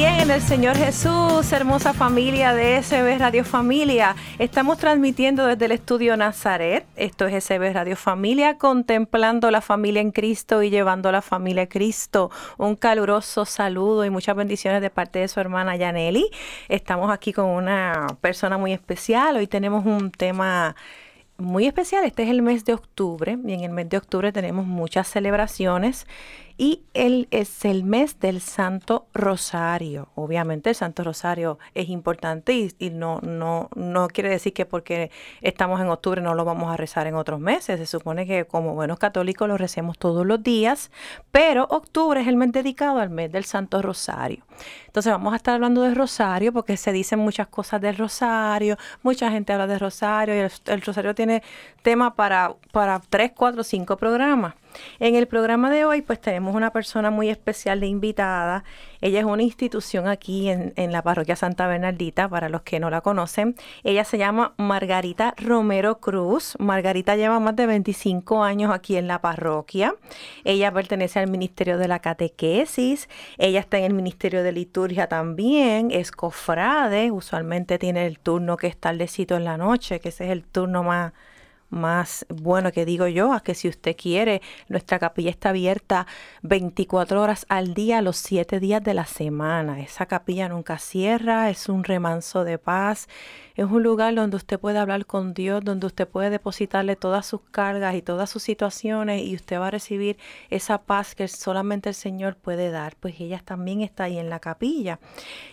Bien en el Señor Jesús, hermosa familia de SB Radio Familia. Estamos transmitiendo desde el estudio Nazaret. Esto es SB Radio Familia, contemplando la familia en Cristo y llevando la familia a Cristo. Un caluroso saludo y muchas bendiciones de parte de su hermana Yaneli. Estamos aquí con una persona muy especial. Hoy tenemos un tema muy especial. Este es el mes de octubre y en el mes de octubre tenemos muchas celebraciones y él es el mes del Santo Rosario. Obviamente el Santo Rosario es importante y, no, no, no quiere decir que porque estamos en octubre no lo vamos a rezar en otros meses. Se supone que como buenos católicos lo recemos todos los días, pero octubre es el mes dedicado al mes del Santo Rosario. Entonces vamos a estar hablando del Rosario porque se dicen muchas cosas del Rosario, mucha gente habla del Rosario y el, el Rosario tiene tema para, para 3, 4, 5 programas. En el programa de hoy, pues tenemos una persona muy especial de invitada. Ella es una institución aquí en, la parroquia Santa Bernardita, para los que no la conocen. Ella se llama Margarita Romero Cruz. Margarita lleva más de 25 años aquí en la parroquia. Ella pertenece al Ministerio de la Catequesis. Ella está en el Ministerio de Liturgia también. Es cofrade. Usualmente tiene el turno que es tardecito en la noche, que ese es el turno más más bueno que digo yo, a que si usted quiere, nuestra capilla está abierta 24 horas al día, los 7 días de la semana. Esa capilla nunca cierra, es un remanso de paz, es un lugar donde usted puede hablar con Dios, donde usted puede depositarle todas sus cargas y todas sus situaciones y usted va a recibir esa paz que solamente el Señor puede dar. Pues ella también está ahí en la capilla.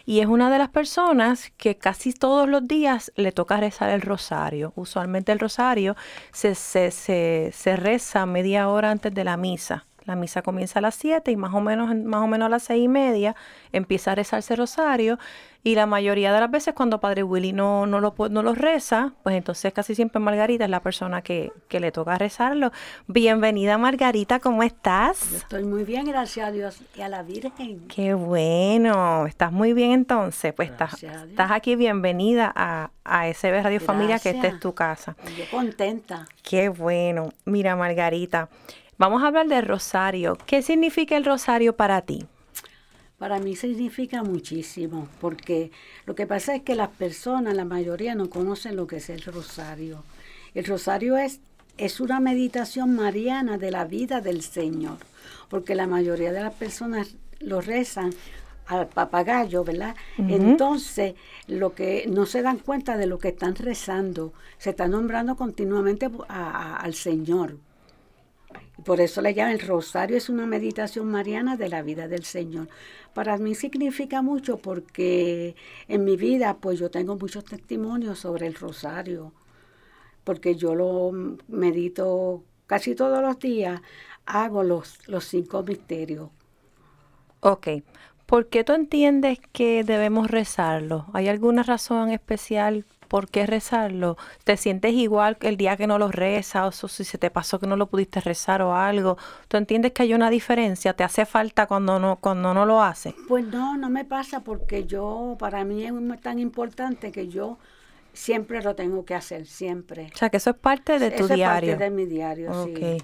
Y es una de las personas que casi todos los días le toca rezar el rosario. Usualmente el rosario se, se, se, se reza media hora antes de la misa. La misa comienza a las 7 y más o menos, más o menos a las seis y media empieza a rezarse rosario. Y la mayoría de las veces cuando Padre Willy no, no, lo, no lo reza, pues entonces casi siempre Margarita es la persona que, que le toca rezarlo. Bienvenida Margarita, ¿cómo estás? estoy muy bien, gracias a Dios y a la Virgen. Qué bueno, estás muy bien entonces. Pues estás, estás aquí, bienvenida a, a SB Radio Familia, que esta es tu casa. Yo contenta. Qué bueno. Mira Margarita. Vamos a hablar del rosario. ¿Qué significa el rosario para ti? Para mí significa muchísimo, porque lo que pasa es que las personas, la mayoría, no conocen lo que es el rosario. El rosario es, es una meditación mariana de la vida del Señor, porque la mayoría de las personas lo rezan al papagayo, ¿verdad? Entonces, lo que no se dan cuenta de lo que están rezando, se está nombrando continuamente al Señor. Por eso le llaman el rosario, es una meditación mariana de la vida del Señor. Para mí significa mucho porque en mi vida pues yo tengo muchos testimonios sobre el rosario, porque yo lo medito casi todos los días, hago los, los cinco misterios. Ok, ¿por qué tú entiendes que debemos rezarlo? ¿Hay alguna razón especial ¿por qué rezarlo? ¿Te sientes igual el día que no lo rezas o si se te pasó que no lo pudiste rezar o algo? ¿Tú entiendes que hay una diferencia? ¿Te hace falta cuando no, cuando no lo haces? Pues no, no me pasa porque yo, para mí es tan importante que yo siempre lo tengo que hacer, siempre. O sea, que eso es parte de tu diario. Es parte de mi diario, sí.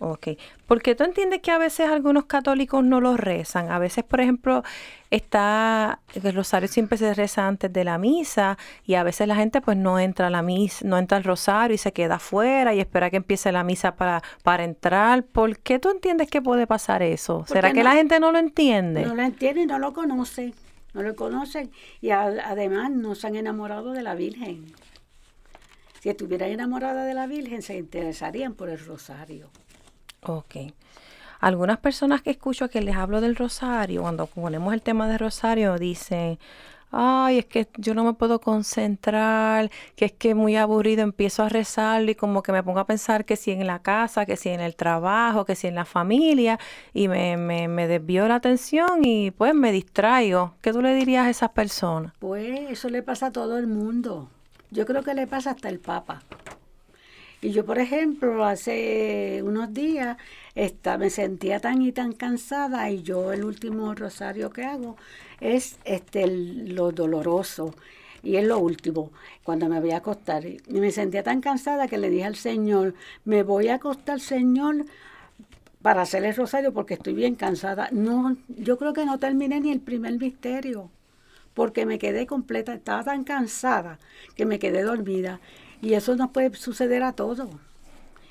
Ok. Porque tú entiendes que a veces algunos católicos no lo rezan. A veces, por ejemplo, está el rosario siempre se reza antes de la misa y a veces la gente pues no entra a la misa, no entra al rosario y se queda afuera y espera que empiece la misa para, para entrar. ¿Por qué tú entiendes que puede pasar eso? ¿Será que la gente no lo entiende? No lo entiende y no lo conoce. No lo conocen y además no se han enamorado de la Virgen. Si estuvieran enamoradas de la Virgen, se interesarían por el rosario. Ok. Algunas personas que escucho que les hablo del rosario, cuando ponemos el tema de rosario, dicen, ay, es que yo no me puedo concentrar, que es que muy aburrido, empiezo a rezar y como que me pongo a pensar que si en la casa, que si en el trabajo, que si en la familia, y me, me, me desvío la atención y pues me distraigo. ¿Qué tú le dirías a esas personas? Pues eso le pasa a todo el mundo. Yo creo que le pasa hasta el Papa. Y yo, por ejemplo, hace unos días esta, me sentía tan y tan cansada y yo el último rosario que hago es este, lo doloroso. Y es lo último, cuando me voy a acostar. Y me sentía tan cansada que le dije al Señor, me voy a acostar, Señor, para hacer el rosario porque estoy bien cansada. No, yo creo que no terminé ni el primer misterio porque me quedé completa, estaba tan cansada que me quedé dormida. Y eso nos puede suceder a todos.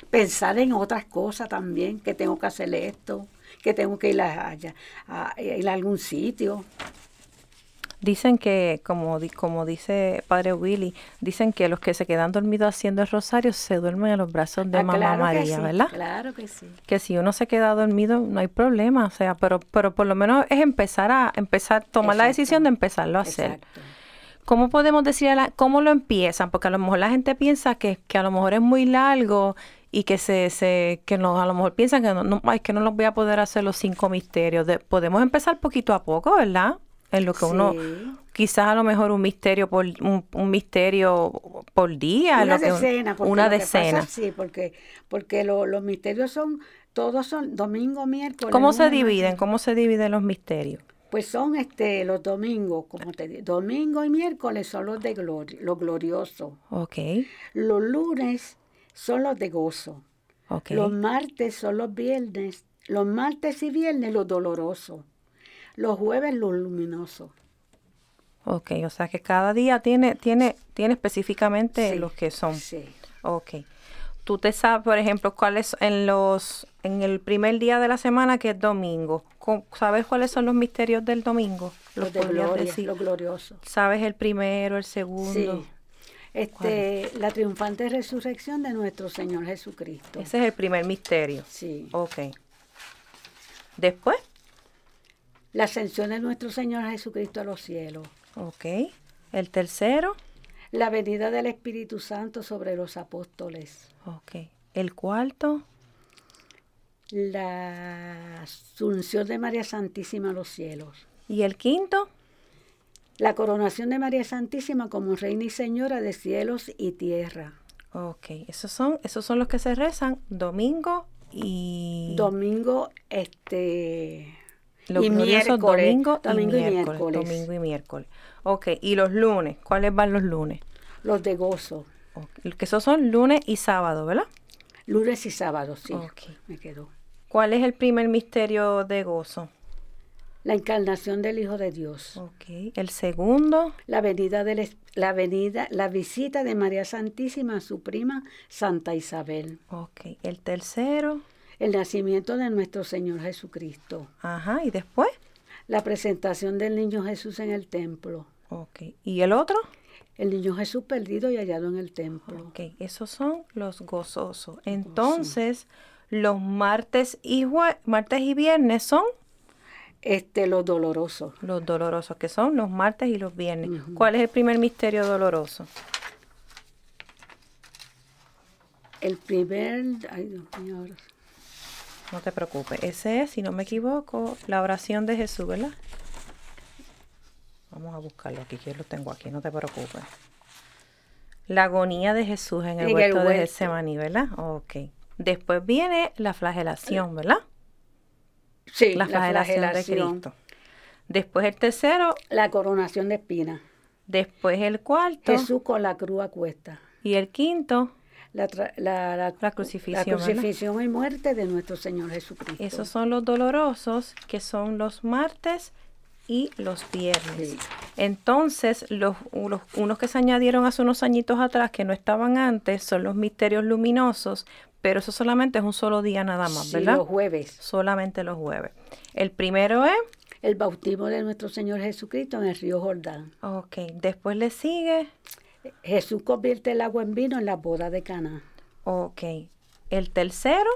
Pensar en otras cosas también, que tengo que hacer esto, que tengo que ir a, ir a algún sitio. Dicen que, como, como dice Padre Willy, dicen que los que se quedan dormidos haciendo el rosario se duermen en los brazos de ah, Mamá María, ¿verdad? Claro que sí. Que si uno se queda dormido no hay problema, o sea, pero, pero por lo menos es empezar a empezar, tomar la decisión de empezarlo a hacer. ¿Cómo podemos decir, cómo lo empiezan? Porque a lo mejor la gente piensa que, que a lo mejor es muy largo y que se, se que no, a lo mejor piensan que no, no, que no los voy a poder hacer los cinco misterios. podemos empezar poquito a poco, ¿verdad? En lo que uno quizás a lo mejor un misterio por un, misterio por día una decena una decena. sí porque porque los misterios son todos son domingo miércoles cómo se dividen cómo se dividen los misterios pues son este los domingos como te digo domingo y miércoles son los de gloria los gloriosos. Okay los lunes son los de gozo. Okay. los martes son los viernes los martes y viernes los dolorosos los jueves los luminosos. Ok, o sea que cada día tiene, tiene, tiene específicamente los que son. Sí. Ok. Tú te sabes, por ejemplo, cuáles en los, en el primer día de la semana que es domingo. ¿Sabes cuáles son los misterios del domingo? Los, de gloria, los gloriosos. ¿Sabes el primero, el segundo? Sí. Este, la triunfante resurrección de nuestro Señor Jesucristo. Ese es el primer misterio. Sí. Ok. Después la ascensión de nuestro Señor Jesucristo a los cielos. Ok. El tercero. La venida del Espíritu Santo sobre los apóstoles. Ok. El cuarto. La asunción de María Santísima a los cielos. ¿Y el quinto? La coronación de María Santísima como Reina y Señora de cielos y tierra. Ok, esos son, esos son los que se rezan domingo y... Domingo, este los y miércoles, domingo, domingo y, miércoles, Domingo y miércoles. Ok, ¿y los lunes? ¿Cuáles van los lunes? Los de gozo. Que esos son lunes y sábado, ¿verdad? Lunes y sábado, sí. Me quedó. ¿Cuál es el primer misterio de gozo? La encarnación del Hijo de Dios. Ok. El segundo. La venida, de la venida, la visita de María Santísima a su prima Santa Isabel. Ok. El tercero el nacimiento de nuestro Señor Jesucristo. Ajá, ¿y después? La presentación del niño Jesús en el templo. Ok, ¿y el otro? El niño Jesús perdido y hallado en el templo. Ok, esos son los gozosos. Entonces, los martes y, martes y viernes son este, los dolorosos. Los dolorosos, que son los martes y los viernes. ¿Cuál es el primer misterio doloroso? El primer, ay Dios mío, ahora. No te preocupes. Ese es, si no me equivoco, la oración de Jesús, ¿verdad? Vamos a buscarlo aquí, yo lo tengo aquí, no te preocupes. La agonía de Jesús en el, huerto, de Getsemaní, ¿verdad? Ok. Después viene la flagelación, ¿verdad? Sí, la flagelación, de Cristo. Después el tercero. La coronación de espina. Después el cuarto. Jesús con la cruz a cuesta. Y el quinto la, la, la, crucifixión, la crucifixión y muerte de nuestro Señor Jesucristo. Esos son los dolorosos, que son los martes y los viernes. Entonces, los, unos que se añadieron hace unos añitos atrás, que no estaban antes, son los misterios luminosos, pero eso solamente es un solo día nada más, ¿verdad? Los jueves. Solamente los jueves. El primero es... El bautismo de nuestro Señor Jesucristo en el río Jordán. Ok, después le sigue... Jesús convierte el agua en vino en la boda de Cana. Ok. El tercero.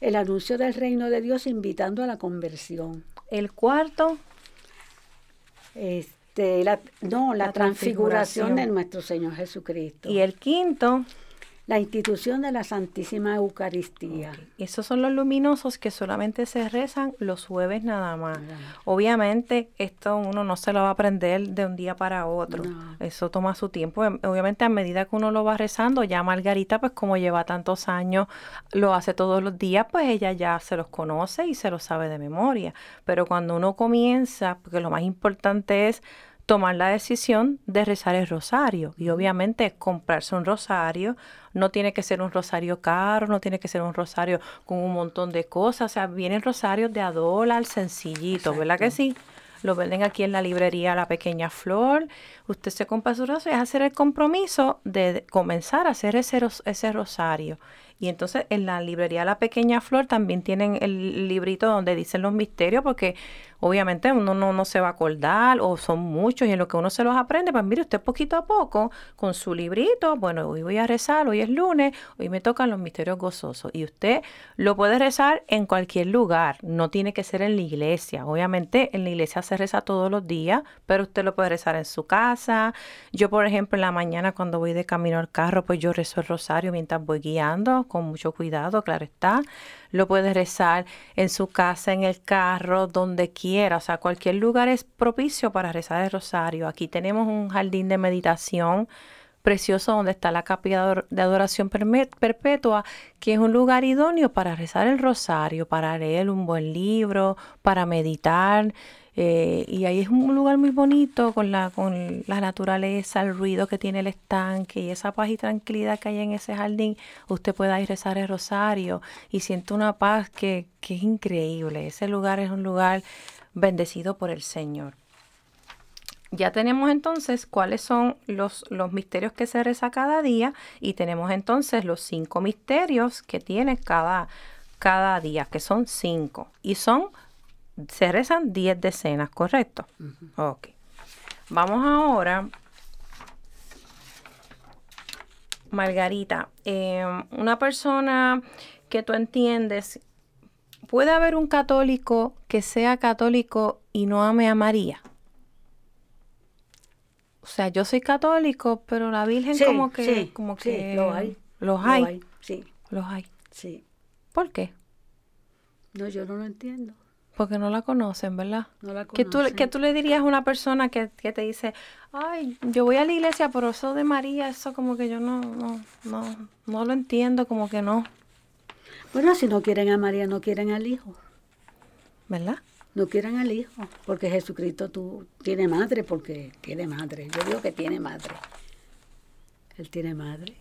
El anuncio del reino de Dios invitando a la conversión. El cuarto. Este, la, no, la, transfiguración de nuestro Señor Jesucristo. Y el quinto la institución de la Santísima Eucaristía. Esos son los luminosos que solamente se rezan los jueves nada más. Obviamente esto uno no se lo va a aprender de un día para otro. Eso toma su tiempo. Em, obviamente a medida que uno lo va rezando, ya Margarita pues como lleva tantos años, lo hace todos los días, pues ella ya se los conoce y se los sabe de memoria. Pero cuando uno comienza, porque lo más importante es tomar la decisión de rezar el rosario. Y obviamente comprarse un rosario no tiene que ser un rosario caro, no tiene que ser un rosario con un montón de cosas. O sea, vienen rosarios de a dólar, sencillito, ¿verdad que sí? Lo venden aquí en la librería La Pequeña Flor. Usted se compra su rosario, es hacer el compromiso de comenzar a hacer ese, ese rosario. Y entonces en la librería La Pequeña Flor también tienen el librito donde dicen los misterios, porque obviamente uno no, no, se va a acordar o son muchos y en lo que uno se los aprende, pues mire usted poquito a poco con su librito, bueno, hoy voy a rezar, hoy es lunes, hoy me tocan los misterios gozosos. Y usted lo puede rezar en cualquier lugar, no tiene que ser en la iglesia, obviamente en la iglesia se reza todos los días, pero usted lo puede rezar en su casa, yo por ejemplo en la mañana cuando voy de camino al carro, pues yo rezo el rosario mientras voy guiando con mucho cuidado, claro está. Lo puede rezar en su casa, en el carro, donde quiera. O sea, cualquier lugar es propicio para rezar el rosario. Aquí tenemos un jardín de meditación precioso donde está la capilla de adoración perpetua, que es un lugar idóneo para rezar el rosario, para leer un buen libro, para meditar. Eh, y ahí es un lugar muy bonito con la, con naturaleza, el ruido que tiene el estanque y esa paz y tranquilidad que hay en ese jardín. Usted puede ir a rezar el rosario y siente una paz que, que es increíble. Ese lugar es un lugar bendecido por el Señor. Ya tenemos entonces cuáles son los, los, misterios que se reza cada día y tenemos entonces los cinco misterios que tiene cada, cada día, que son cinco. Y son se rezan 10 decenas, ¿correcto? Ok. Vamos ahora, Margarita, em, una persona que tú entiendes, ¿puede haber un católico que sea católico y no ame a María? O sea, yo soy católico, pero la Virgen como que... Sí, como que lo hay. ¿Los hay? Lo hay, sí. Los hay. Sí. ¿Por qué? No, yo no lo entiendo. Porque no la conocen, ¿verdad? No la conocen. ¿Qué tú, tú le dirías a una persona que, te dice, ay, yo voy a la iglesia, pero eso de María, eso como que yo no, no, no, no lo entiendo, como que no. Bueno, si no quieren a María, no quieren al Hijo. ¿Verdad? No quieren al Hijo, porque Jesucristo tú, tiene madre, porque tiene madre. Yo digo que tiene madre. Él tiene madre.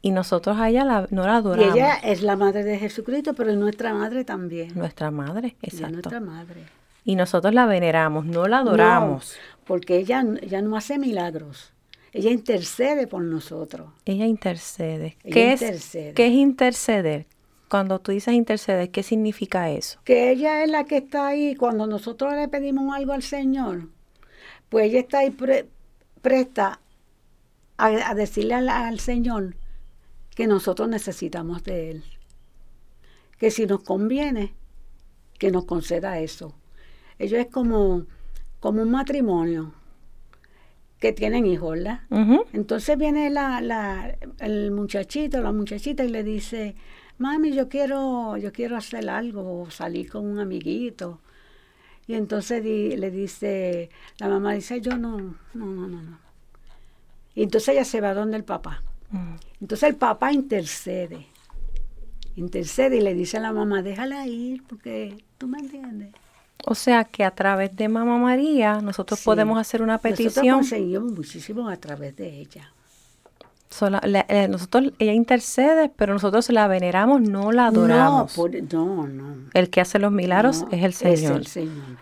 Y nosotros a ella la, no la adoramos. Y ella es la madre de Jesucristo, pero es nuestra madre también. Nuestra madre, exacto. es nuestra madre. Y nosotros la veneramos, no la adoramos. porque ella, ella no hace milagros. Ella intercede por nosotros. Ella intercede. ¿Qué, intercede. Es, ¿Qué es interceder? Cuando tú dices interceder, ¿qué significa eso? Que ella es la que está ahí cuando nosotros le pedimos algo al Señor. Pues ella está ahí presta a, decirle al Señor que nosotros necesitamos de Él. Que si nos conviene, que nos conceda eso. Ellos es como, como un matrimonio que tienen hijos, ¿verdad? Entonces viene la, la, el muchachito, la muchachita y le dice, mami, yo quiero, yo quiero hacer algo, salir con un amiguito. Y entonces le dice, la mamá dice, yo no, no, no, no, no. Y entonces ella se va donde el papá. Mm. Entonces el papá intercede, intercede y le dice a la mamá, déjala ir porque tú me entiendes. O sea que a través de Mamá María nosotros podemos hacer una petición. Nosotros conseguimos muchísimo a través de ella. Eh, nosotros, ella intercede, pero nosotros la veneramos, no la adoramos. No, no, El que hace los milagros es, el Señor.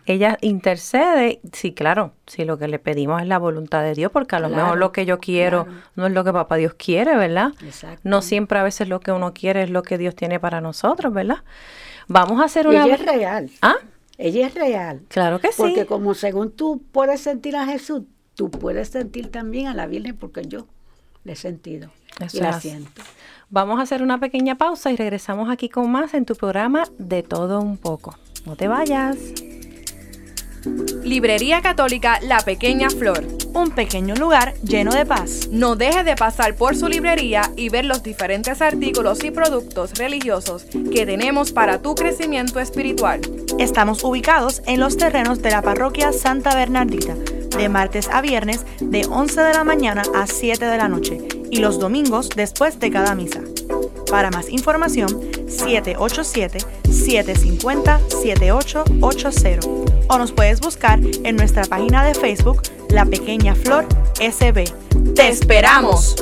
Ella intercede, sí, claro, si lo que le pedimos es la voluntad de Dios, porque a lo mejor lo que yo quiero no es lo que papá Dios quiere, ¿verdad? No siempre a veces lo que uno quiere es lo que Dios tiene para nosotros, ¿verdad? Vamos a hacer una... ella es real. ¿Ah? Ella es real. Claro que sí. Porque como según tú puedes sentir a Jesús, tú puedes sentir también a la Virgen, porque yo de sentido. y la siento. Vamos a hacer una pequeña pausa y regresamos aquí con más en tu programa De todo un poco. No te vayas. Librería Católica La Pequeña Flor. Un pequeño lugar lleno de paz. No dejes de pasar por su librería y ver los diferentes artículos y productos religiosos que tenemos para tu crecimiento espiritual. Estamos ubicados en los terrenos de la parroquia Santa Bernardita de martes a viernes de 11 de la mañana a 7 de la noche y los domingos después de cada misa. Para más información, 787-750-7880 o nos puedes buscar en nuestra página de Facebook La Pequeña Flor SB. ¡Te esperamos!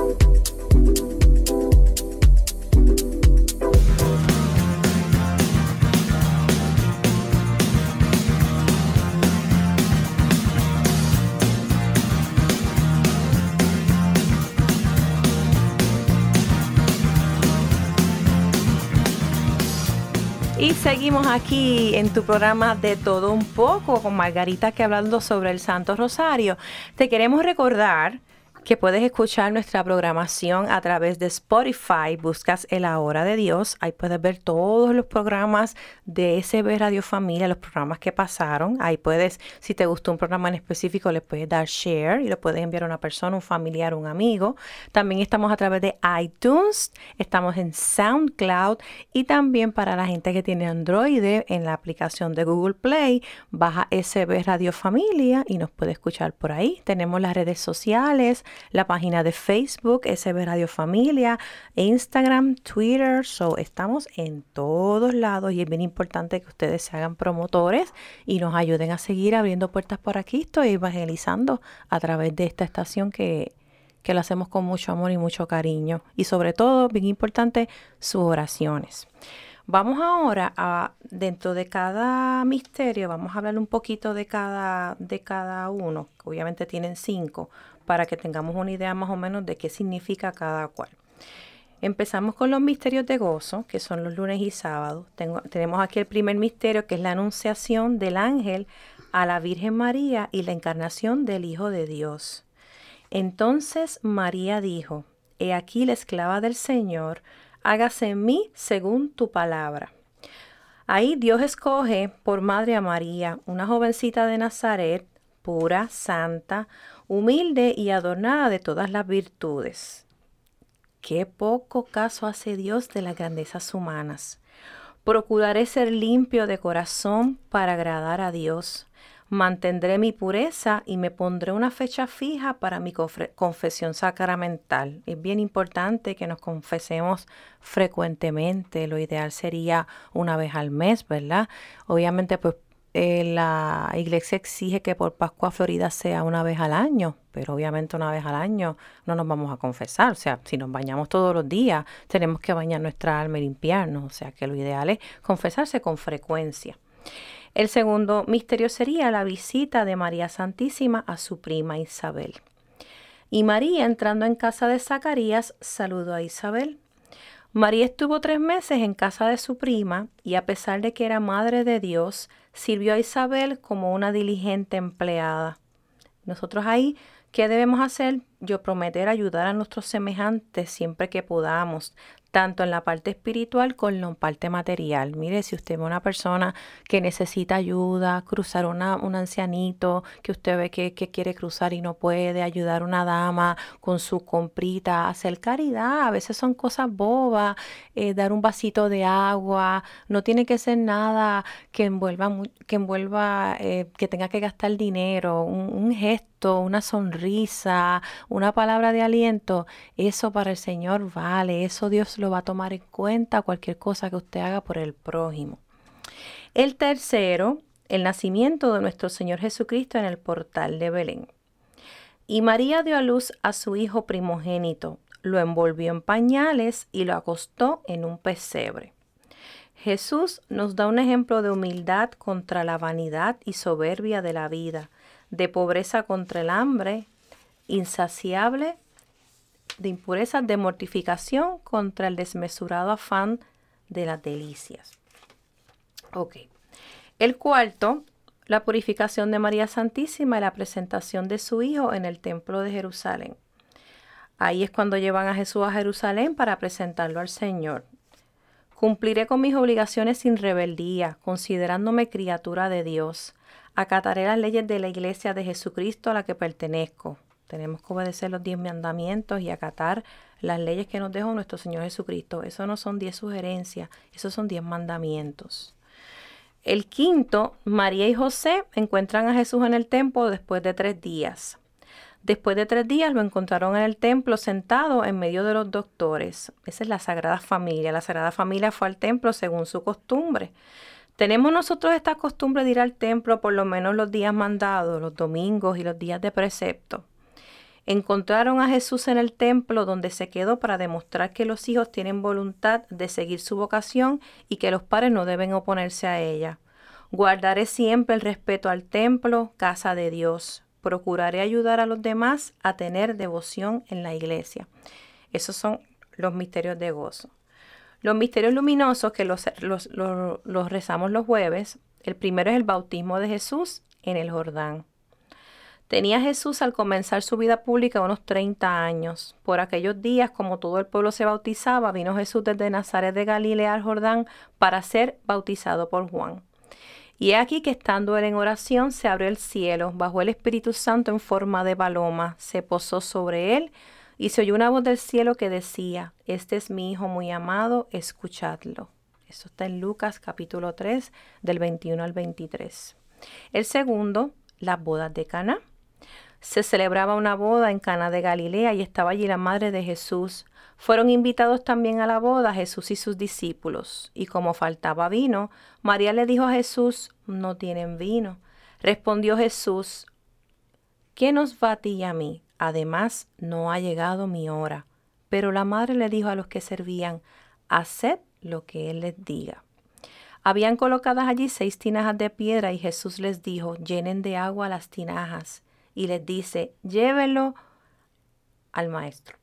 Y seguimos aquí en tu programa de todo un poco con Margarita que hablando sobre el Santo Rosario. Te queremos recordar que puedes escuchar nuestra programación a través de Spotify. Buscas El Hora de Dios. Ahí puedes ver todos los programas de SB Radio Familia, los programas que pasaron. Ahí puedes, si te gustó un programa en específico, le puedes dar share y lo puedes enviar a una persona, un familiar, un amigo. También estamos a través de iTunes, estamos en SoundCloud y también para la gente que tiene Android en la aplicación de Google Play, baja SB Radio Familia y nos puede escuchar por ahí. Tenemos las redes sociales la página de Facebook, SB Radio Familia, Instagram, Twitter. So, estamos en todos lados y es bien importante que ustedes se hagan promotores y nos ayuden a seguir abriendo puertas por aquí. Estoy evangelizando a través de esta estación que, que lo hacemos con mucho amor y mucho cariño. Y sobre todo, bien importante, sus oraciones. Vamos ahora a, dentro de cada misterio, vamos a hablar un poquito de cada, de cada uno, que obviamente tienen cinco, para que tengamos una idea más o menos de qué significa cada cual. Empezamos con los misterios de gozo, que son los lunes y sábados. tenemos aquí el primer misterio, que es la anunciación del ángel a la Virgen María y la encarnación del Hijo de Dios. Entonces María dijo, He aquí la esclava del Señor, hágase en mí según tu palabra. Ahí Dios escoge por madre a María, una jovencita de Nazaret, pura, santa, humilde y adornada de todas las virtudes. Qué poco caso hace Dios de las grandezas humanas. Procuraré ser limpio de corazón para agradar a Dios. Mantendré mi pureza y me pondré una fecha fija para mi confesión sacramental. Es bien importante que nos confesemos frecuentemente. Lo ideal sería una vez al mes, ¿verdad? Obviamente, pues eh, la iglesia exige que por Pascua Florida sea una vez al año, pero obviamente una vez al año no nos vamos a confesar. O sea, si nos bañamos todos los días, tenemos que bañar nuestra alma y limpiarnos. O sea, que lo ideal es confesarse con frecuencia. El segundo misterio sería la visita de María Santísima a su prima Isabel. Y María, entrando en casa de Zacarías, saludó a Isabel. María estuvo tres meses en casa de su prima y a pesar de que era madre de Dios, sirvió a Isabel como una diligente empleada. Nosotros ahí, ¿qué debemos hacer? Yo prometer ayudar a nuestros semejantes siempre que podamos, tanto en la parte espiritual como en la parte material. Mire, si usted ve una persona que necesita ayuda, cruzar una, un ancianito, que usted ve que, quiere cruzar y no puede, ayudar a una dama con su comprita, hacer caridad, a veces son cosas bobas, eh, dar un vasito de agua, no tiene que ser nada que envuelva, que, envuelva, eh, que tenga que gastar dinero, un gesto, una sonrisa, una palabra de aliento, eso para el Señor vale, eso Dios lo va a tomar en cuenta cualquier cosa que usted haga por el prójimo. El tercero, el nacimiento de nuestro Señor Jesucristo en el portal de Belén. Y María dio a luz a su hijo primogénito, lo envolvió en pañales y lo acostó en un pesebre. Jesús nos da un ejemplo de humildad contra la vanidad y soberbia de la vida, de pobreza contra el hambre, insaciable de impureza, de mortificación contra el desmesurado afán de las delicias. Ok. El cuarto, la purificación de María Santísima y la presentación de su Hijo en el Templo de Jerusalén. Ahí es cuando llevan a Jesús a Jerusalén para presentarlo al Señor. Cumpliré con mis obligaciones sin rebeldía, considerándome criatura de Dios. Acataré las leyes de la Iglesia de Jesucristo a la que pertenezco. Tenemos que obedecer los diez mandamientos y acatar las leyes que nos dejó nuestro Señor Jesucristo. Eso no son diez sugerencias, esos son diez mandamientos. El quinto, María y José encuentran a Jesús en el templo después de tres días. Después de tres días lo encontraron en el templo sentado en medio de los doctores. Esa es la Sagrada Familia. La Sagrada Familia fue al templo según su costumbre. Tenemos nosotros esta costumbre de ir al templo por lo menos los días mandados, los domingos y los días de precepto. Encontraron a Jesús en el templo donde se quedó para demostrar que los hijos tienen voluntad de seguir su vocación y que los padres no deben oponerse a ella. Guardaré siempre el respeto al templo, casa de Dios. Procuraré ayudar a los demás a tener devoción en la iglesia. Esos son los misterios de gozo. Los misterios luminosos que los, rezamos los jueves, el primero es el bautismo de Jesús en el Jordán. Tenía Jesús al comenzar su vida pública unos 30 años. Por aquellos días, como todo el pueblo se bautizaba, vino Jesús desde Nazaret de Galilea al Jordán para ser bautizado por Juan. Y he aquí que estando él en oración, se abrió el cielo, bajó el Espíritu Santo en forma de paloma, se posó sobre él, y se oyó una voz del cielo que decía, Este es mi Hijo muy amado, escuchadlo. Eso está en Lucas capítulo 3, del 21 al 23. El segundo, las bodas de Cana. Se celebraba una boda en Cana de Galilea y estaba allí la madre de Jesús. Fueron invitados también a la boda Jesús y sus discípulos. Y como faltaba vino, María le dijo a Jesús, no tienen vino. Respondió Jesús, ¿qué nos va a ti y a mí? Además, no ha llegado mi hora. Pero la madre le dijo a los que servían, haced lo que él les diga. Habían colocadas allí seis tinajas de piedra y Jesús les dijo, llenen de agua las tinajas. Y les dice, llévenlo al maestro.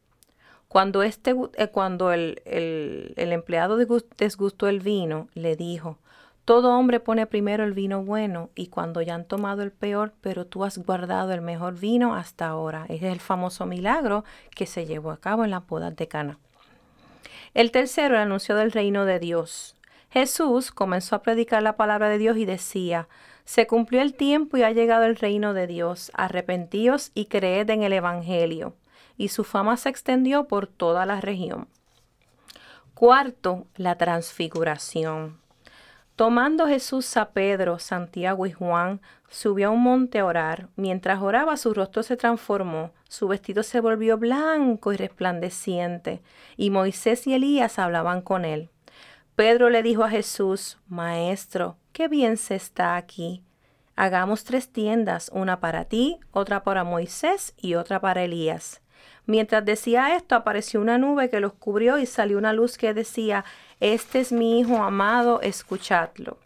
Cuando, este, eh, cuando el, el, empleado desgustó el vino, le dijo, todo hombre pone primero el vino bueno y cuando ya han tomado el peor, pero tú has guardado el mejor vino hasta ahora. Ese es el famoso milagro que se llevó a cabo en la bodas de Cana. El tercero, el anuncio del reino de Dios. Jesús comenzó a predicar la palabra de Dios y decía, se cumplió el tiempo y ha llegado el reino de Dios. Arrepentíos y creed en el Evangelio. Y su fama se extendió por toda la región. Cuarto, la transfiguración. Tomando Jesús a Pedro, Santiago y Juan, subió a un monte a orar. Mientras oraba, su rostro se transformó, su vestido se volvió blanco y resplandeciente, y Moisés y Elías hablaban con él. Pedro le dijo a Jesús, Maestro, qué bien se está aquí. Hagamos tres tiendas, una para ti, otra para Moisés y otra para Elías. Mientras decía esto, apareció una nube que los cubrió y salió una luz que decía, Este es mi Hijo amado, escuchadlo.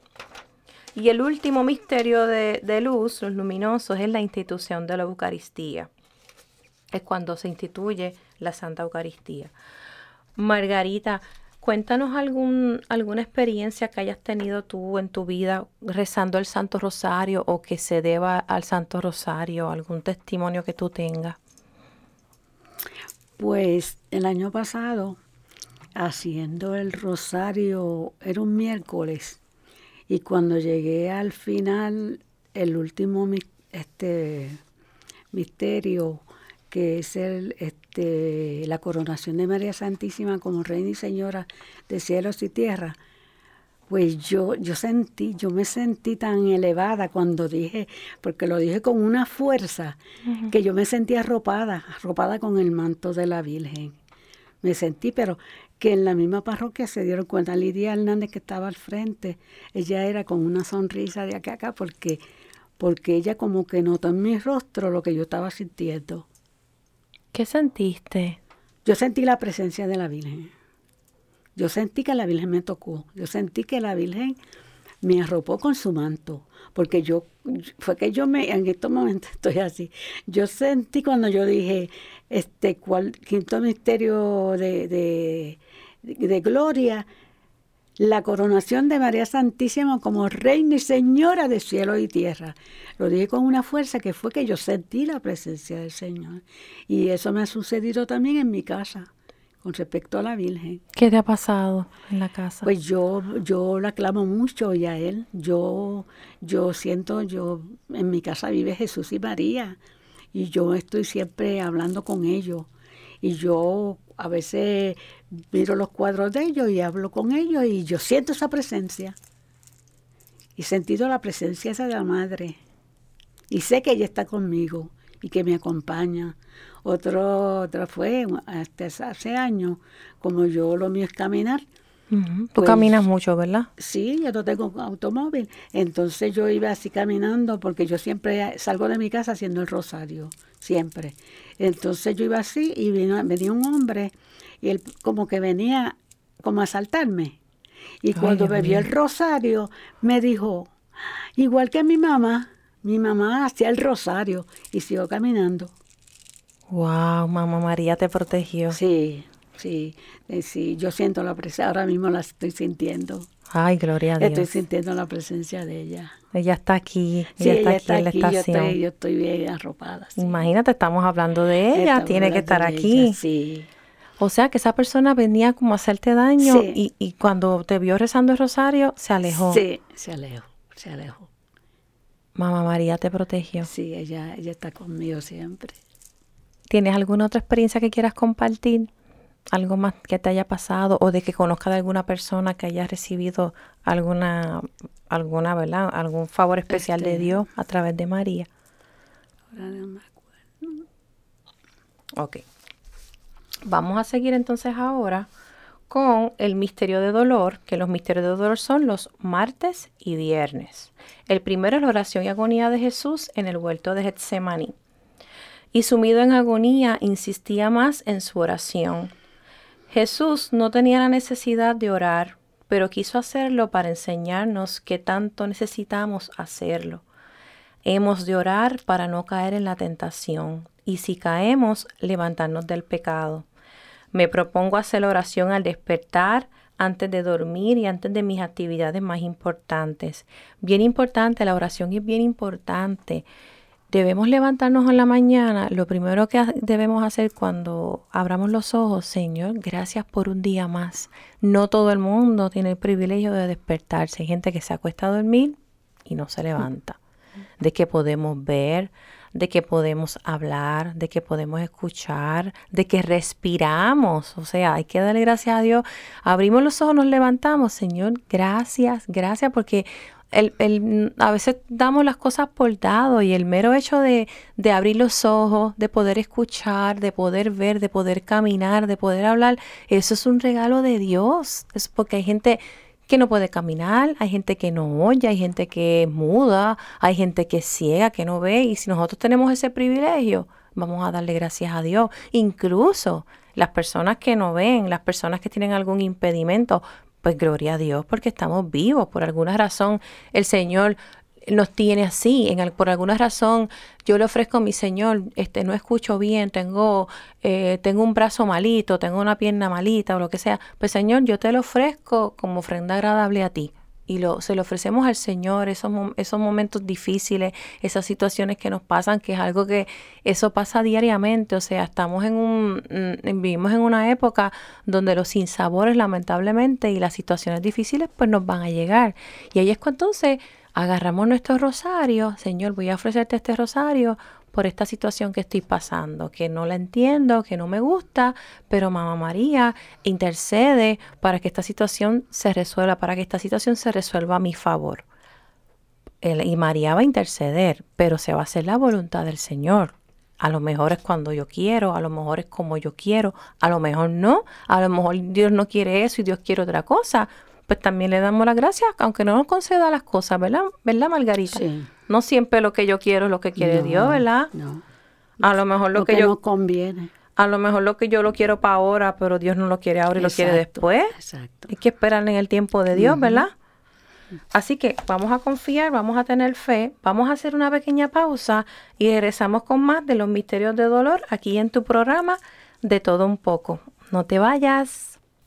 Y el último misterio de, luz, los luminosos, es la institución de la Eucaristía. Es cuando se instituye la Santa Eucaristía. Margarita, cuéntanos algún, alguna experiencia que hayas tenido tú en tu vida rezando el Santo Rosario o que se deba al Santo Rosario, algún testimonio que tú tengas. Pues el año pasado, haciendo el rosario, era un miércoles, y cuando llegué al final, el último este, misterio, que es el, este, la coronación de María Santísima como Reina y Señora de cielos y tierra, pues yo, yo sentí, yo me sentí tan elevada cuando dije, porque lo dije con una fuerza, que yo me sentí arropada, arropada con el manto de la Virgen. Me sentí, pero que en la misma parroquia se dieron cuenta, Lidia Hernández que estaba al frente, ella era con una sonrisa de acá a acá, porque, porque ella como que notó en mi rostro lo que yo estaba sintiendo. ¿Qué sentiste? Yo sentí la presencia de la Virgen. Yo sentí que la Virgen me tocó, yo sentí que la Virgen me arropó con su manto, porque yo, fue que yo me, en estos momentos estoy así, yo sentí cuando yo dije, este, cual, quinto misterio de, de, de gloria, la coronación de María Santísima como reina y señora de cielo y tierra. Lo dije con una fuerza que fue que yo sentí la presencia del Señor. Y eso me ha sucedido también en mi casa con respecto a la Virgen. ¿Qué te ha pasado en la casa? Pues yo, yo la clamo mucho y a él. Yo, yo siento, yo, en mi casa vive Jesús y María y yo estoy siempre hablando con ellos. Y yo a veces miro los cuadros de ellos y hablo con ellos y yo siento esa presencia. Y sentido la presencia esa de la madre. Y sé que ella está conmigo y que me acompaña. Otro, otra fue, hasta hace años, como yo lo mío es caminar, Tú Pues, caminas mucho, ¿verdad? Sí, yo no tengo automóvil. Entonces yo iba así caminando porque yo siempre salgo de mi casa haciendo el rosario, siempre. Entonces yo iba así y vino, venía un hombre y él como que venía como a asaltarme. Y cuando vio el rosario, me dijo, igual que mi mamá, mi mamá hacía el rosario y siguió caminando. Wow, mamá María te protegió. Sí, sí, eh, sí, yo siento la presencia, ahora mismo la estoy sintiendo. Ay, gloria a Estoy Dios. sintiendo la presencia de ella. Ella está aquí, Sí, ella, está aquí en la yo estación. estoy, yo estoy bien arropada. sí. Imagínate, estamos hablando de ella, Estamos tiene que estar aquí. ella, Sí, O sea que esa persona venía como a hacerte daño Sí. y, y cuando te vio rezando el rosario, se alejó. sí, se alejó, se alejó. Mamá María te protegió. Sí, ella, ella está conmigo siempre. ¿Tienes alguna otra experiencia que quieras compartir? ¿Algo más que te haya pasado o de que conozca de alguna persona que haya recibido alguna, alguna, ¿verdad? Algún favor especial de Este- Dios a través de María. Ahora no me acuerdo. Ok. Vamos a seguir entonces ahora con el misterio de dolor, que los misterios de dolor son los martes y viernes. El primero es la oración y agonía de Jesús en el huerto de Getsemaní. Y sumido en agonía, insistía más en su oración. Jesús no tenía la necesidad de orar, pero quiso hacerlo para enseñarnos que tanto necesitamos hacerlo. Hemos de orar para no caer en la tentación y si caemos, levantarnos del pecado. Me propongo hacer la oración al despertar, antes de dormir y antes de mis actividades más importantes. Bien importante, la oración es bien importante. Debemos levantarnos en la mañana. Lo primero que debemos hacer cuando abramos los ojos, Señor, gracias por un día más. No todo el mundo tiene el privilegio de despertarse. Hay gente que se acuesta a dormir y no se levanta. De que podemos ver, de que podemos hablar, de que podemos escuchar, de que respiramos. O sea, hay que darle gracias a Dios. Abrimos los ojos, nos levantamos. Señor, gracias, gracias, porque el, a veces damos las cosas por dado y el mero hecho de, de abrir los ojos, de poder escuchar, de poder ver, de poder caminar, de poder hablar, eso es un regalo de Dios. Es porque hay gente que no puede caminar, hay gente que no oye, hay gente que muda, hay gente que es ciega, que no ve, y si nosotros tenemos ese privilegio, vamos a darle gracias a Dios. Incluso las personas que no ven, las personas que tienen algún impedimento, pues gloria a Dios porque estamos vivos, por alguna razón el Señor nos tiene así, en al- por alguna razón yo le ofrezco a mi Señor, este, no escucho bien, tengo, eh, tengo un brazo malito, tengo una pierna malita o lo que sea, pues Señor, yo te lo ofrezco como ofrenda agradable a ti. Y lo, se lo ofrecemos al Señor, esos, esos momentos difíciles, esas situaciones que nos pasan, que es algo que eso pasa diariamente. O sea, estamos en un, mm, vivimos en una época donde los sinsabores, lamentablemente, y las situaciones difíciles, pues nos van a llegar. Y ahí es cuando entonces agarramos nuestro rosario, Señor, voy a ofrecerte este rosario por esta situación que estoy pasando, que no la entiendo, que no me gusta, pero Mamá María intercede para que esta situación se resuelva, para que esta situación se resuelva a mi favor. El- y María va a interceder, pero se va a hacer la voluntad del Señor. A lo mejor es cuando yo quiero, a lo mejor es como yo quiero, a lo mejor no, a lo mejor Dios no quiere eso y Dios quiere otra cosa. Pues también le damos las gracias, aunque no nos conceda las cosas, ¿verdad? ¿Verdad, Margarita? Sí. No siempre lo que yo quiero es lo que quiere No, Dios, ¿verdad? No. A lo mejor lo, Lo que, que, yo nos conviene. a lo mejor lo que yo lo quiero para ahora, pero Dios no lo quiere ahora y lo quiere después. Exacto. Hay que esperar en el tiempo de Dios, ¿verdad? Así que vamos a confiar, vamos a tener fe, vamos a hacer una pequeña pausa y regresamos con más de los misterios de dolor aquí en tu programa de todo un poco. No te vayas.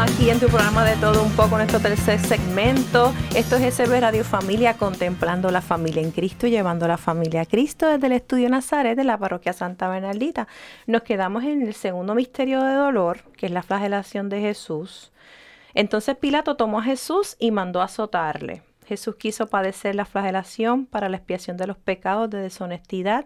Aquí en tu programa de todo un poco, nuestro tercer segmento. Esto es SB Radio Familia, contemplando la familia en Cristo y llevando la familia a Cristo desde el Estudio Nazaret de la Parroquia Santa Bernardita. Nos quedamos en el segundo misterio de dolor, que es la flagelación de Jesús. Entonces Pilato tomó a Jesús y mandó azotarle. Jesús quiso padecer la flagelación para la expiación de los pecados de deshonestidad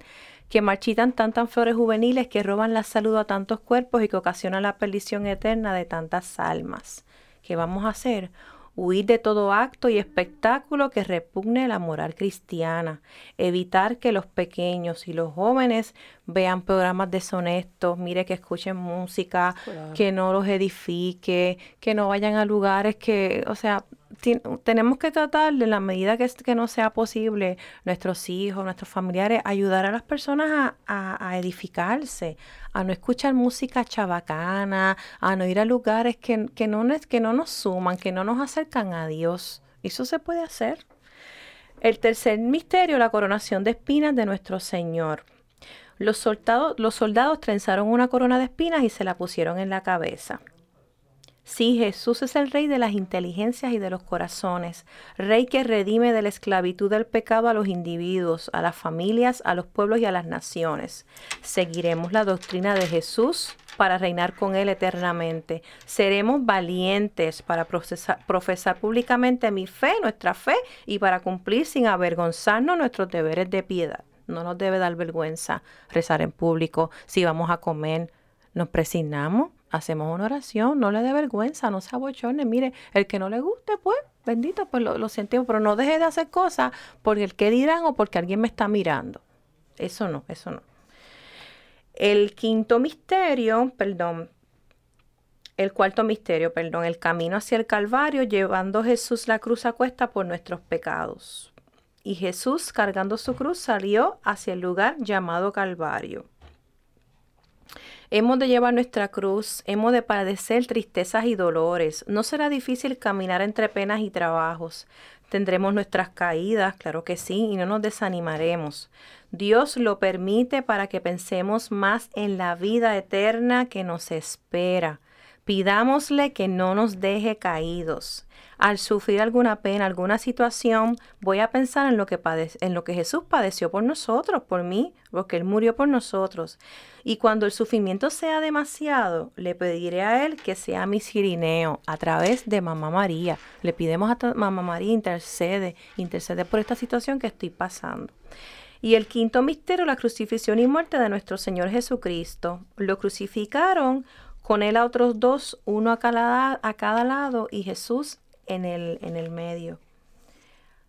que marchitan tantas flores juveniles que roban la salud a tantos cuerpos y que ocasionan la perdición eterna de tantas almas. ¿Qué vamos a hacer? Huir de todo acto y espectáculo que repugne la moral cristiana. Evitar que los pequeños y los jóvenes vean programas deshonestos, mire que escuchen música, que no los edifique, que no vayan a lugares que, o sea, tenemos que tratar de la medida que, que no sea posible, nuestros hijos, nuestros familiares, ayudar a las personas a, edificarse, a no escuchar música chabacana, a no ir a lugares que, no, que no nos suman, que no nos acercan a Dios. Eso se puede hacer. El tercer misterio, la coronación de espinas de nuestro Señor. Los los soldados trenzaron una corona de espinas y se la pusieron en la cabeza. Sí, Jesús es el Rey de las inteligencias y de los corazones, Rey que redime de la esclavitud del pecado a los individuos, a las familias, a los pueblos y a las naciones. Seguiremos la doctrina de Jesús para reinar con Él eternamente. Seremos valientes para profesar públicamente mi fe, nuestra fe, y para cumplir sin avergonzarnos nuestros deberes de piedad. No nos debe dar vergüenza rezar en público. Si vamos a comer, nos presignamos hacemos una oración, no le dé vergüenza, no se abochorne. Mire, el que no le guste, pues, bendito, pues lo, sentimos, pero no deje de hacer cosas porque el que dirán o porque alguien me está mirando. Eso no, eso no. El quinto misterio, perdón, el cuarto misterio, perdón, el camino hacia el Calvario, llevando Jesús la cruz a cuesta por nuestros pecados. Y Jesús, cargando su cruz, salió hacia el lugar llamado Calvario. Hemos de llevar nuestra cruz, hemos de padecer tristezas y dolores. No será difícil caminar entre penas y trabajos. Tendremos nuestras caídas, claro que sí, y no nos desanimaremos. Dios lo permite para que pensemos más en la vida eterna que nos espera. Pidámosle que no nos deje caídos. Al sufrir alguna pena, alguna situación, voy a pensar en lo que, en lo que Jesús padeció por nosotros, por mí, porque Él murió por nosotros. Y cuando el sufrimiento sea demasiado, le pediré a Él que sea mi sirineo a través de Mamá María. Le pidemos a Mamá María intercede, intercede por esta situación que estoy pasando. Y el quinto misterio, la crucifixión y muerte de nuestro Señor Jesucristo. Lo crucificaron con él a otros dos, uno a cada, lado y Jesús en el, en el medio.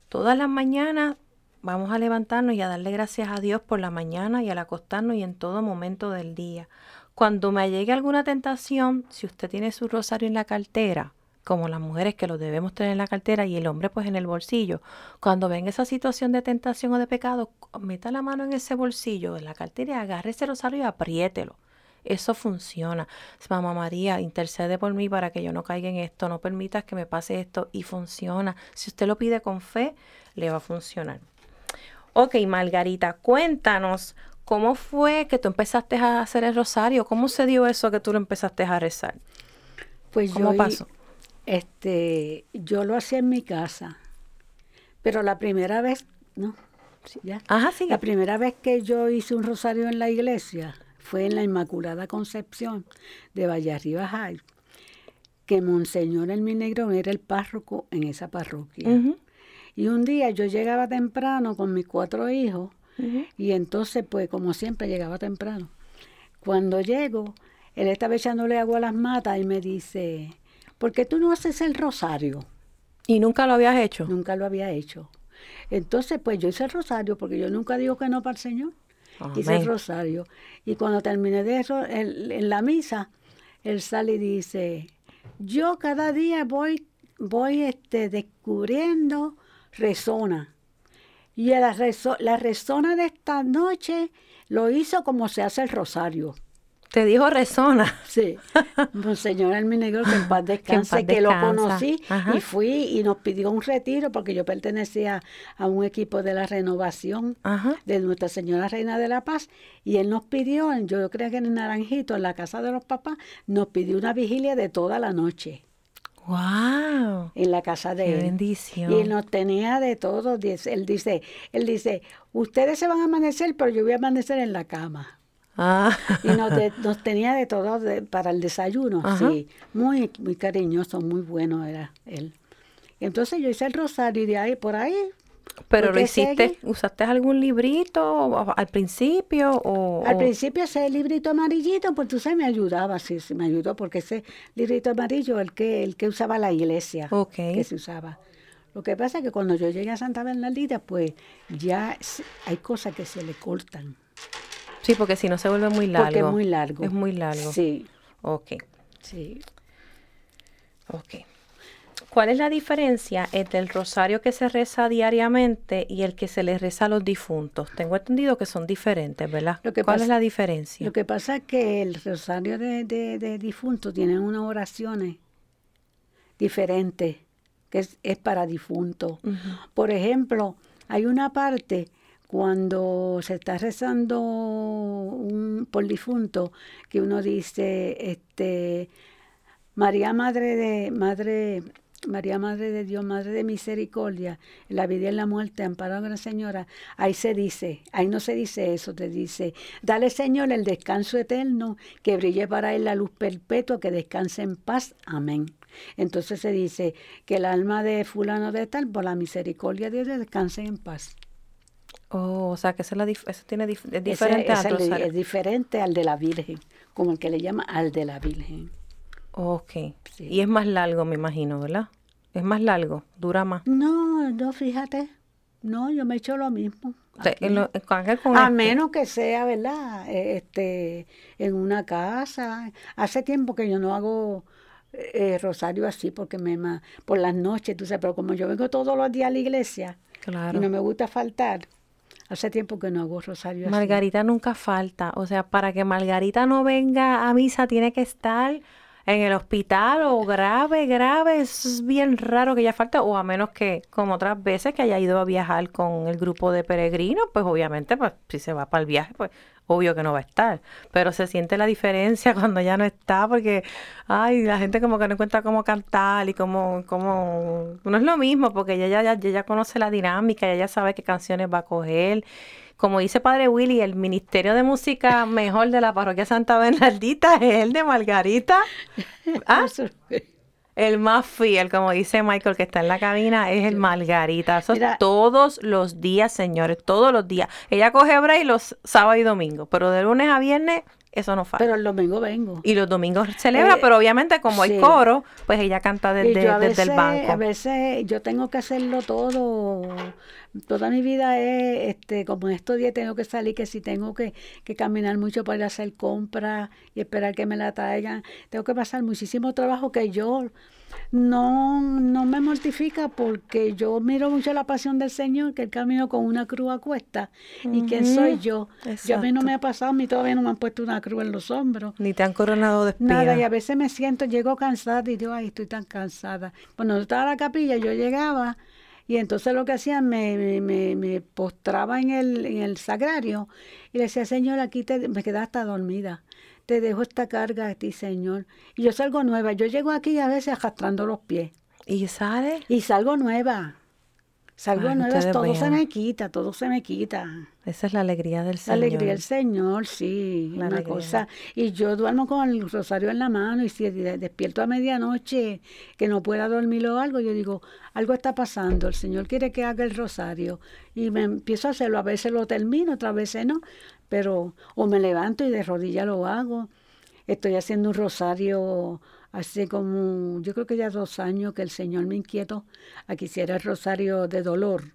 Todas las mañanas vamos a levantarnos y a darle gracias a Dios por la mañana y al acostarnos y en todo momento del día. Cuando me llegue alguna tentación, si usted tiene su rosario en la cartera, como las mujeres que lo debemos tener en la cartera y el hombre pues en el bolsillo, cuando venga esa situación de tentación o de pecado, meta la mano en ese bolsillo, en la cartera y agarre ese rosario y apriételo. Eso funciona. Mamá María, intercede por mí para que yo no caiga en esto, no permitas que me pase esto y funciona. Si usted lo pide con fe, le va a funcionar. Ok, Margarita, cuéntanos cómo fue que tú empezaste a hacer el rosario, cómo se dio eso que tú lo empezaste a rezar. Pues ¿Cómo yo, pasó? Este, yo lo hacía en mi casa, pero la primera vez, no, ya. Ajá, sí. La primera vez que yo hice un rosario en la iglesia, fue en la Inmaculada Concepción de Vallarriba High, que Monseñor El Minegro era el párroco en esa parroquia. Y un día yo llegaba temprano con mis cuatro hijos, y entonces, pues, como siempre, llegaba temprano. Cuando llego, él estaba echándole agua a las matas y me dice, ¿por qué tú no haces el rosario? ¿Y nunca lo habías hecho? Nunca lo había hecho. Entonces, pues yo hice el rosario porque yo nunca digo que no para el Señor hice el rosario. Y cuando terminé de eso, en, la misa, él sale y dice, yo cada día voy, voy este, descubriendo resona. Y la, la resona de esta noche lo hizo como se hace el rosario. Te dijo Resona. Sí. Monseñor Alminegro, que en paz descanse, que, lo conocí y fui y nos pidió un retiro porque yo pertenecía a un equipo de la renovación de Nuestra Señora Reina de la Paz y él nos pidió, yo creo que en Naranjito, en la casa de los papás, nos pidió una vigilia de toda la noche. Wow. En la casa de Qué él. bendición. Y nos tenía de todo. Él dice, él dice, ustedes se van a amanecer, pero yo voy a amanecer en la cama. Ah. Y nos, tenía de todo para el desayuno, sí. Muy, muy cariñoso, muy bueno era él. entonces yo hice el rosario y de ahí por ahí. ¿Pero lo hiciste, usaste algún librito al principio? O, al principio ese librito amarillito, pues tú sabes, me ayudaba, sí, sí, me ayudó, porque ese librito amarillo el que, el que usaba la iglesia, que se usaba. Lo que pasa es que cuando yo llegué a Santa Bernardita, pues ya hay cosas que se le cortan. Sí, porque si no se vuelve muy largo. Porque es muy largo. Es muy largo. Sí. Ok. Sí. Ok. ¿Cuál es la diferencia entre el rosario que se reza diariamente y el que se le reza a los difuntos? Tengo entendido que son diferentes, ¿verdad? ¿Cuál es la diferencia? Lo que pasa es que el rosario de, de, difuntos tiene unas oraciones diferentes, que es, para difuntos. Por ejemplo, hay una parte cuando se está rezando un, por difunto, que uno dice, este, María Madre de, Madre, María Madre de Dios, Madre de Misericordia, en la vida y en la muerte, amparo a la Señora, ahí se dice, ahí no se dice eso, te dice, dale Señor el descanso eterno, que brille para él la luz perpetua, que descanse en paz. Amén. Entonces se dice que el alma de fulano de tal, por la misericordia de Dios, descanse en paz. Oh, o sea que esa es tiene es diferente al Es diferente al de la Virgen, como el que le llama al de la Virgen. Ok. Y es más largo, me imagino, ¿verdad? Es más largo, dura más. No, no, fíjate. No, yo me he hecho lo mismo. con a menos que sea, ¿verdad? E, este, en una casa. Hace tiempo que yo no hago eh, rosario así porque me por las noches, tú sabes, pero como yo vengo todos los días a la iglesia claro. y no me gusta faltar, Hace tiempo que no hago rosario. Margarita nunca falta. O sea, para que Margarita no venga a misa tiene que estar en el hospital o grave, grave. es bien raro que ella falta. O a menos que, como otras veces, que haya ido a viajar con el grupo de peregrinos, pues obviamente, pues si se va para el viaje, pues obvio que no va a estar, pero se siente la diferencia cuando ya no está porque, ay, la gente como que no encuentra cómo cantar y cómo, cómo, no es lo mismo porque ella ya, ya, ya conoce la dinámica, ella ya sabe qué canciones va a coger. Como dice Padre Willy, el Ministerio de Música mejor de la Parroquia Santa Bernardita es el de Margarita. ¿Ah? El más fiel, como dice Michael, que está en la cabina, es el Margarita. Eso todos los días, señores, todos los días. Ella coge break los sábados y domingos, pero de lunes a viernes eso no falta. Pero el domingo vengo. Y los domingos celebra, eh, pero obviamente como hay coro, pues ella canta desde, el banco. A veces yo tengo que hacerlo todo. Toda mi vida es, este, como en estos días tengo que salir, que si tengo que, que caminar mucho para ir a hacer compras y esperar que me la traigan, tengo que pasar muchísimo trabajo que yo no, no me mortifica porque yo miro mucho la pasión del Señor, que Él camino con una cruz a cuesta. ¿Y quién soy yo? Yo a mí no me ha pasado, a mí todavía no me han puesto una cruz en los hombros. Ni te han coronado de espía. Nada, y a veces me siento, llego cansada y digo, ay, estoy tan cansada. Cuando estaba en la capilla, yo llegaba y entonces lo que hacía, me, me, me, postraba en el, en el sagrario y le decía, Señor, aquí te, me quedaba hasta dormida te dejo esta carga a ti, Señor. Y yo salgo nueva. Yo llego aquí a veces arrastrando los pies. ¿Y sale? Y salgo nueva. Salgo nueva, todo se me quita, todo se me quita. Esa es la alegría del Señor. La alegría del Señor, sí, una cosa. Y yo duermo con el rosario en la mano y si despierto a medianoche que no pueda dormir o algo, yo digo, algo está pasando, el Señor quiere que haga el rosario. Y me empiezo a hacerlo, a veces lo termino, otras veces no pero o me levanto y de rodilla lo hago. Estoy haciendo un rosario hace como, yo creo que ya dos años que el Señor me inquietó a que hiciera el rosario de dolor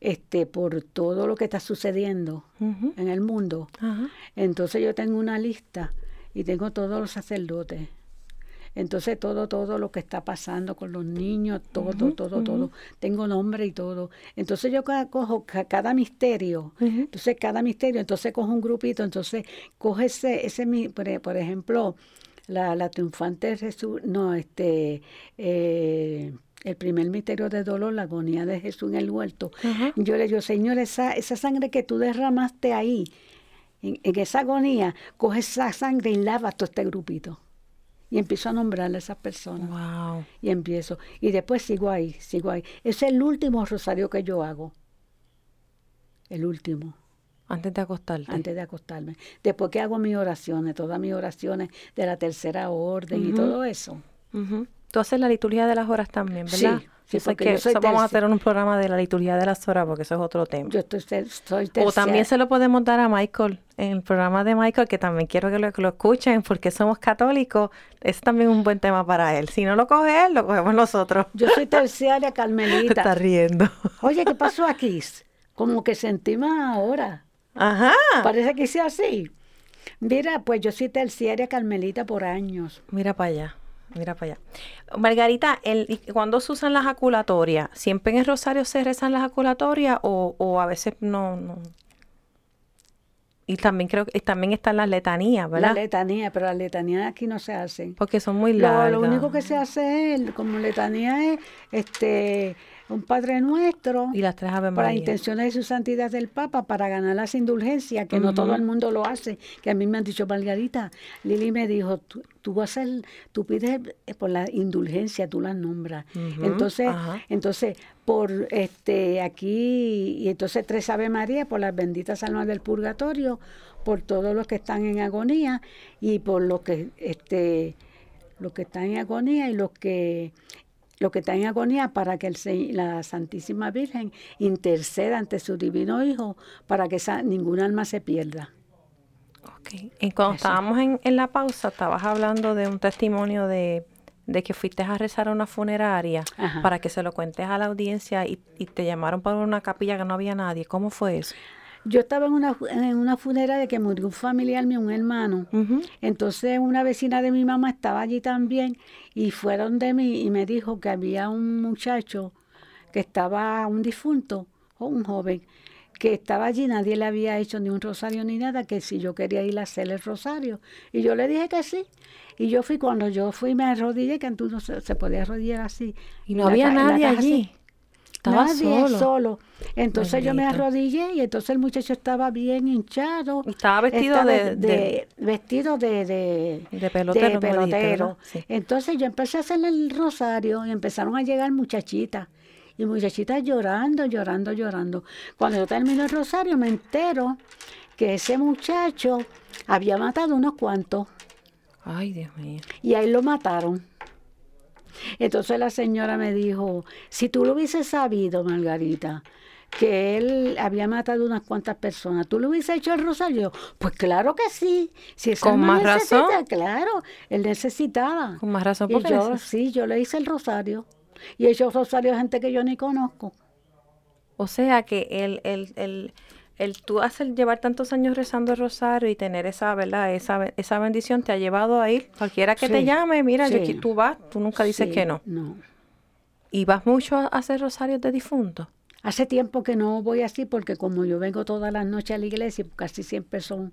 este, por todo lo que está sucediendo en el mundo. Entonces yo tengo una lista y tengo todos los sacerdotes. Entonces todo, todo lo que está pasando con los niños, todo, todo, todo. Tengo nombre y todo. Entonces yo cojo cada misterio. Entonces cada misterio, entonces cojo un grupito, entonces coge ese, ese por, ejemplo, la, la triunfante Jesús, no, este, eh, el primer misterio de dolor, la agonía de Jesús en el huerto. Yo le digo, Señor, esa, esa sangre que tú derramaste ahí, en, en esa agonía, coge esa sangre y lava todo este grupito. Y empiezo a nombrarle a esas personas. Wow. Y empiezo. Y después sigo ahí, sigo ahí. Es el último rosario que yo hago. El último. Antes de acostarte. Antes de acostarme. Después que hago mis oraciones, todas mis oraciones de la tercera orden y todo eso. Tú haces la liturgia de las horas también, ¿verdad? Sí. Sí, que vamos a hacer un programa de la liturgia de las horas porque eso es otro tema. Yo estoy, O también se lo podemos dar a Michael en el programa de Michael, que también quiero que lo, que lo escuchen porque somos católicos. Es también un buen tema para él. Si no lo coge él, lo cogemos nosotros. Yo soy terciaria Carmelita. Está riendo. Oye, ¿qué pasó aquí? Como que sentí más ahora. Ajá. Parece que sea así. Mira, pues yo soy terciaria Carmelita por años. Mira para allá. Mira para allá. Margarita, el, cuando se usan las jaculatorias, ¿siempre en el rosario se rezan las jaculatorias o, o a veces no, no? Y también creo que también están las letanías, ¿verdad? Las letanías, pero las letanías aquí no se hacen. Porque son muy largas. Lo, lo único que se hace es, como letanía es, este, un Padre Nuestro. Y las tres Ave Para intenciones de su santidad del Papa, para ganar las indulgencias, que no todo el mundo lo hace. Que a mí me han dicho, Margarita, Lili me dijo, tú, tú vas a, tú pides por la indulgencia, tú las nombras. entonces, entonces, por este aquí, y entonces tres Ave María, por las benditas almas del purgatorio, por todos los que están en agonía, y por los que este los que están en agonía y los que lo que está en agonía para que el, la Santísima Virgen interceda ante su divino Hijo para que esa, ningún alma se pierda. Ok. Y cuando estábamos en, en, la pausa, estabas hablando de un testimonio de, de que fuiste a rezar a una funeraria para que se lo cuentes a la audiencia y, y te llamaron para una capilla que no había nadie. ¿Cómo fue eso? Yo estaba en una, en una funeraria que murió un familiar mío, un hermano. Entonces una vecina de mi mamá estaba allí también y fueron de mí y me dijo que había un muchacho que estaba, un difunto, o un joven, que estaba allí, nadie le había hecho ni un rosario ni nada, que si yo quería ir a hacer el rosario. Y yo le dije que sí. Y yo fui, cuando yo fui, me arrodillé, que entonces se, se podía arrodillar así. Y no había nadie allí. Estaba Nadie solo. Entonces yo me arrodillé y entonces el muchacho estaba bien hinchado. Estaba vestido de, vestido de, de pelotero. pelotero. Entonces yo empecé a hacer el rosario y empezaron a llegar muchachitas. Y muchachitas llorando, llorando, llorando. Cuando yo termino el rosario me entero que ese muchacho había matado unos cuantos. Ay, Dios mío. Y ahí lo mataron. Entonces la señora me dijo, si tú lo hubieses sabido, Margarita, que él había matado unas cuantas personas, ¿tú le hubieses hecho el rosario? Pues claro que sí. Si Con más razón. Claro, él necesitaba. Con más razón. Y yo, sí, yo le hice el rosario. Y he hecho rosario a gente que yo ni conozco. O sea que el, el, el, el tú hacer llevar tantos años rezando el rosario y tener esa, ¿verdad? Esa, esa bendición te ha llevado a ir. Cualquiera que te llame, mira, yo, tú vas, tú nunca dices que no. No. ¿Y vas mucho a hacer rosarios de difuntos? Hace tiempo que no voy así porque como yo vengo todas las noches a la iglesia, casi siempre son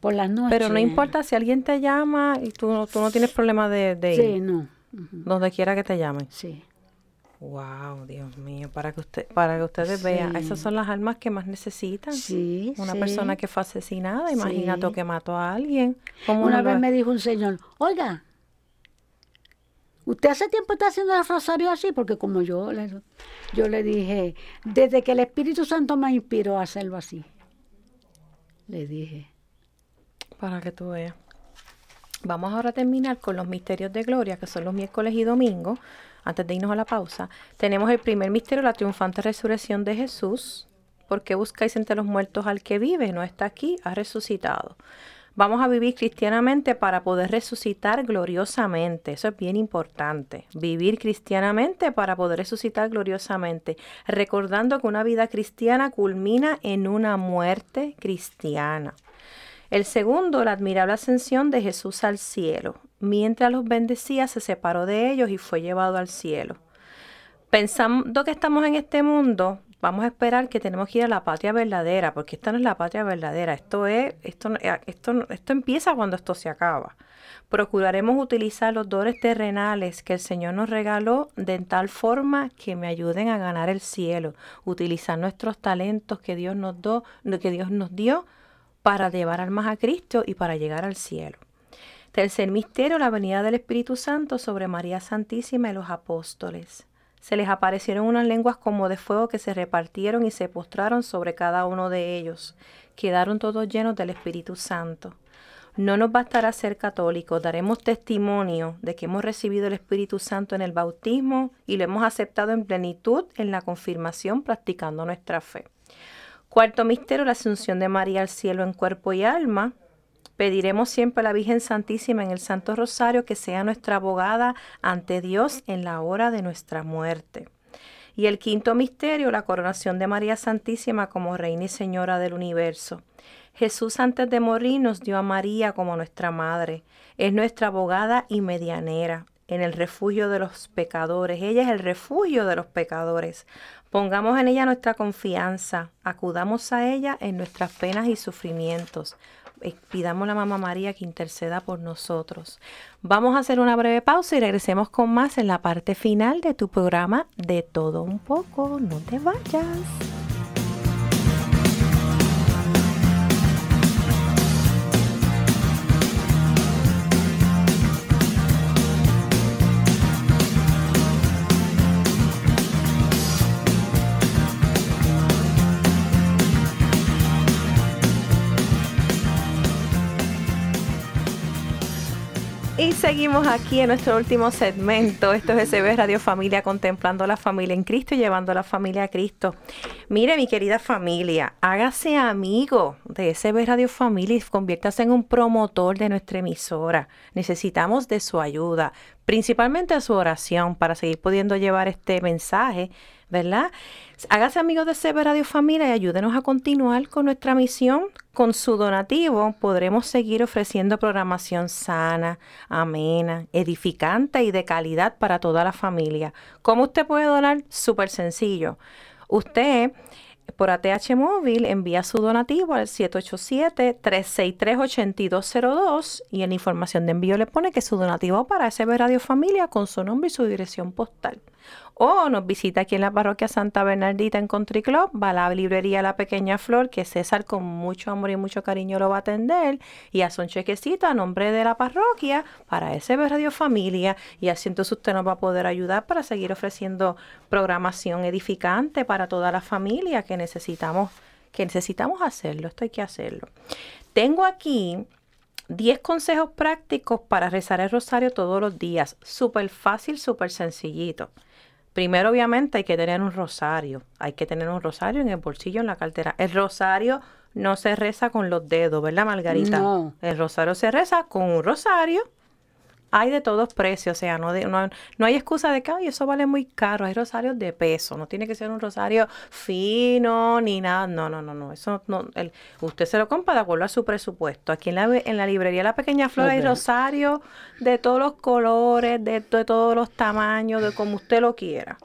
por las noches. Pero no importa si alguien te llama y tú, tú no tienes problema de, de ir. Sí, no. Donde quiera que te llamen. Sí. Wow, Dios mío, para que usted, para que ustedes vean, esas son las almas que más necesitan. Sí, Una persona que fue asesinada, imagínate que mató a alguien. Una vez me dijo un señor, oiga, ¿usted hace tiempo está haciendo el rosario así? Porque como yo le, yo le dije, desde que el Espíritu Santo me inspiró a hacerlo así. Le dije. Para que tú veas. Vamos ahora a terminar con los misterios de gloria, que son los miércoles y domingos antes de irnos a la pausa, tenemos el primer misterio, la triunfante resurrección de Jesús. ¿Por qué buscáis entre los muertos al que vive? No está aquí, ha resucitado. Vamos a vivir cristianamente para poder resucitar gloriosamente. Eso es bien importante. Vivir cristianamente para poder resucitar gloriosamente. Recordando que una vida cristiana culmina en una muerte cristiana. El segundo, la admirable ascensión de Jesús al cielo. Mientras los bendecía, se separó de ellos y fue llevado al cielo. Pensando que estamos en este mundo, vamos a esperar que tenemos que ir a la patria verdadera, porque esta no es la patria verdadera, esto es, esto, esto, esto empieza cuando esto se acaba. Procuraremos utilizar los dones terrenales que el Señor nos regaló de tal forma que me ayuden a ganar el cielo, utilizar nuestros talentos que Dios nos, do, que Dios nos dio para llevar almas a Cristo y para llegar al cielo. Tercer misterio, la venida del Espíritu Santo sobre María Santísima y los apóstoles. Se les aparecieron unas lenguas como de fuego que se repartieron y se postraron sobre cada uno de ellos. Quedaron todos llenos del Espíritu Santo. No nos bastará ser católicos, daremos testimonio de que hemos recibido el Espíritu Santo en el bautismo y lo hemos aceptado en plenitud en la confirmación practicando nuestra fe. Cuarto misterio, la asunción de María al cielo en cuerpo y alma. Pediremos siempre a la Virgen Santísima en el Santo Rosario que sea nuestra abogada ante Dios en la hora de nuestra muerte. Y el quinto misterio, la coronación de María Santísima como Reina y Señora del universo. Jesús antes de morir nos dio a María como nuestra madre. Es nuestra abogada y medianera en el refugio de los pecadores. Ella es el refugio de los pecadores. Pongamos en ella nuestra confianza. Acudamos a ella en nuestras penas y sufrimientos. Eh, pidamos a la Mamá María que interceda por nosotros. Vamos a hacer una breve pausa y regresemos con más en la parte final de tu programa de todo un poco. No te vayas. Seguimos aquí en nuestro último segmento. Esto es SB Radio Familia, contemplando la familia en Cristo y llevando a la familia a Cristo. Mire, mi querida familia, hágase amigo de SB Radio Familia y conviértase en un promotor de nuestra emisora. Necesitamos de su ayuda, principalmente su oración, para seguir pudiendo llevar este mensaje ¿verdad? Hágase amigos de CB Radio Familia y ayúdenos a continuar con nuestra misión. Con su donativo podremos seguir ofreciendo programación sana, amena, edificante y de calidad para toda la familia. ¿Cómo usted puede donar? Súper sencillo. Usted por ATH móvil envía su donativo al 787-363-8202 y en la información de envío le pone que su donativo para SB Radio Familia con su nombre y su dirección postal o nos visita aquí en la parroquia Santa Bernardita en Country Club, va a la librería La Pequeña Flor, que César con mucho amor y mucho cariño lo va a atender, y hace un chequecito a nombre de la parroquia para ese Radio Familia, y así entonces usted nos va a poder ayudar para seguir ofreciendo programación edificante para toda la familia que necesitamos, que necesitamos hacerlo, esto hay que hacerlo. Tengo aquí 10 consejos prácticos para rezar el rosario todos los días. Súper fácil, súper sencillito. Primero, obviamente, hay que tener un rosario. Hay que tener un rosario en el bolsillo, en la cartera. El rosario no se reza con los dedos, ¿verdad, Margarita? No. El rosario se reza con un rosario hay de todos precios, o sea, no, no, hay excusa de que, ay, eso vale muy caro, hay rosarios de peso, no tiene que ser un rosario fino ni nada, no, no, no, no, eso no, el, usted se lo compra de acuerdo a su presupuesto. Aquí en la, en la librería La Pequeña Flor hay rosarios de todos los colores, de, de todos los tamaños, de como usted lo quiera.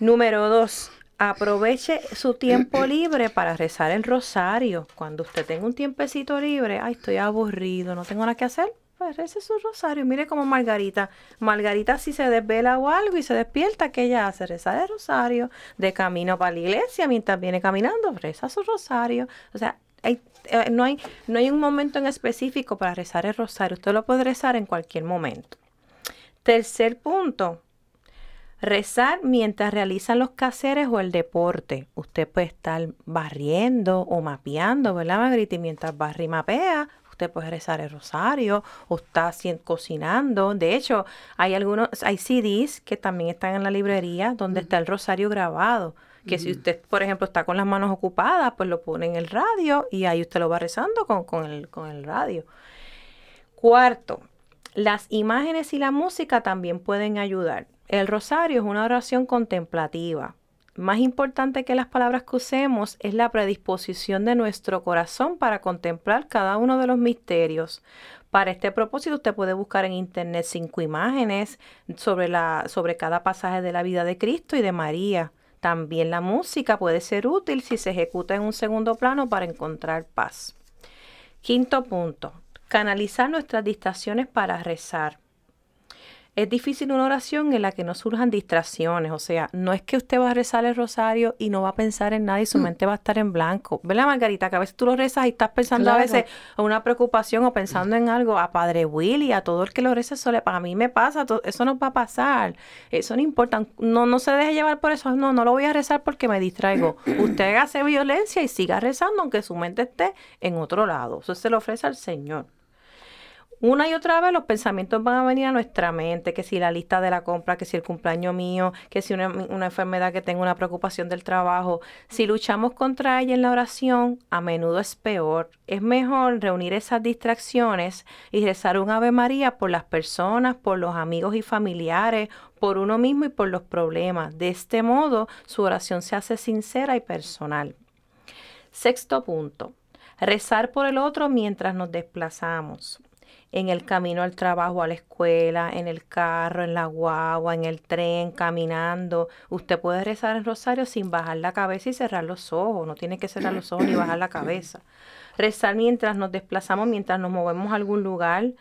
Número dos, aproveche su tiempo libre para rezar el rosario. Cuando usted tenga un tiempecito libre, ay, estoy aburrido, no tengo nada que hacer, pues rece su rosario. Mire como Margarita. Margarita si se desvela o algo y se despierta, que ella hace? Reza el rosario de camino para la iglesia mientras viene caminando, reza su rosario. O sea, eh, no, hay, no hay un momento en específico para rezar el rosario. Usted lo puede rezar en cualquier momento. Tercer punto, rezar mientras realizan los caseres o el deporte. Usted puede estar barriendo o mapeando, ¿verdad, Margarita? Y mientras barri mapea, usted puede rezar el rosario o está cocinando. De hecho, hay algunos, hay CDs que también están en la librería donde está el rosario grabado. Que si usted, por ejemplo, está con las manos ocupadas, pues lo pone en el radio y ahí usted lo va rezando con, con, el, con el radio. Cuarto, las imágenes y la música también pueden ayudar. El rosario es una oración contemplativa Más importante que las palabras que usemos es la predisposición de nuestro corazón para contemplar cada uno de los misterios. Para este propósito, usted puede buscar en internet cinco imágenes sobre, la, sobre cada pasaje de la vida de Cristo y de María. También la música puede ser útil si se ejecuta en un segundo plano para encontrar paz. Quinto punto, canalizar nuestras distracciones para rezar. Es difícil una oración en la que no surjan distracciones, o sea, no es que usted va a rezar el rosario y no va a pensar en nada y su mm. mente va a estar en blanco. ¿Verdad, Margarita? Que a veces tú lo rezas y estás pensando a veces en una preocupación o pensando en algo. A Padre Willy, a todo el que lo reza, eso le, para mí me pasa, eso no va a pasar. Eso no importa. No, no se deje llevar por eso. No, no lo voy a rezar porque me distraigo. usted hace violencia y siga rezando aunque su mente esté en otro lado. Eso se lo ofrece al Señor. Una y otra vez los pensamientos van a venir a nuestra mente, que si la lista de la compra, que si el cumpleaños mío, que si una, enfermedad que tengo, una preocupación del trabajo. Si luchamos contra ella en la oración, a menudo es peor. Es mejor reunir esas distracciones y rezar un Ave María por las personas, por los amigos y familiares, por uno mismo y por los problemas. De este modo, su oración se hace sincera y personal. Sexto punto. Rezar por el otro mientras nos desplazamos en el camino al trabajo, a la escuela, en el carro, en la guagua, en el tren, caminando. Usted puede rezar el rosario sin bajar la cabeza y cerrar los ojos. No tiene que cerrar los ojos ni bajar la cabeza. Rezar mientras nos desplazamos, mientras nos movemos a algún lugar.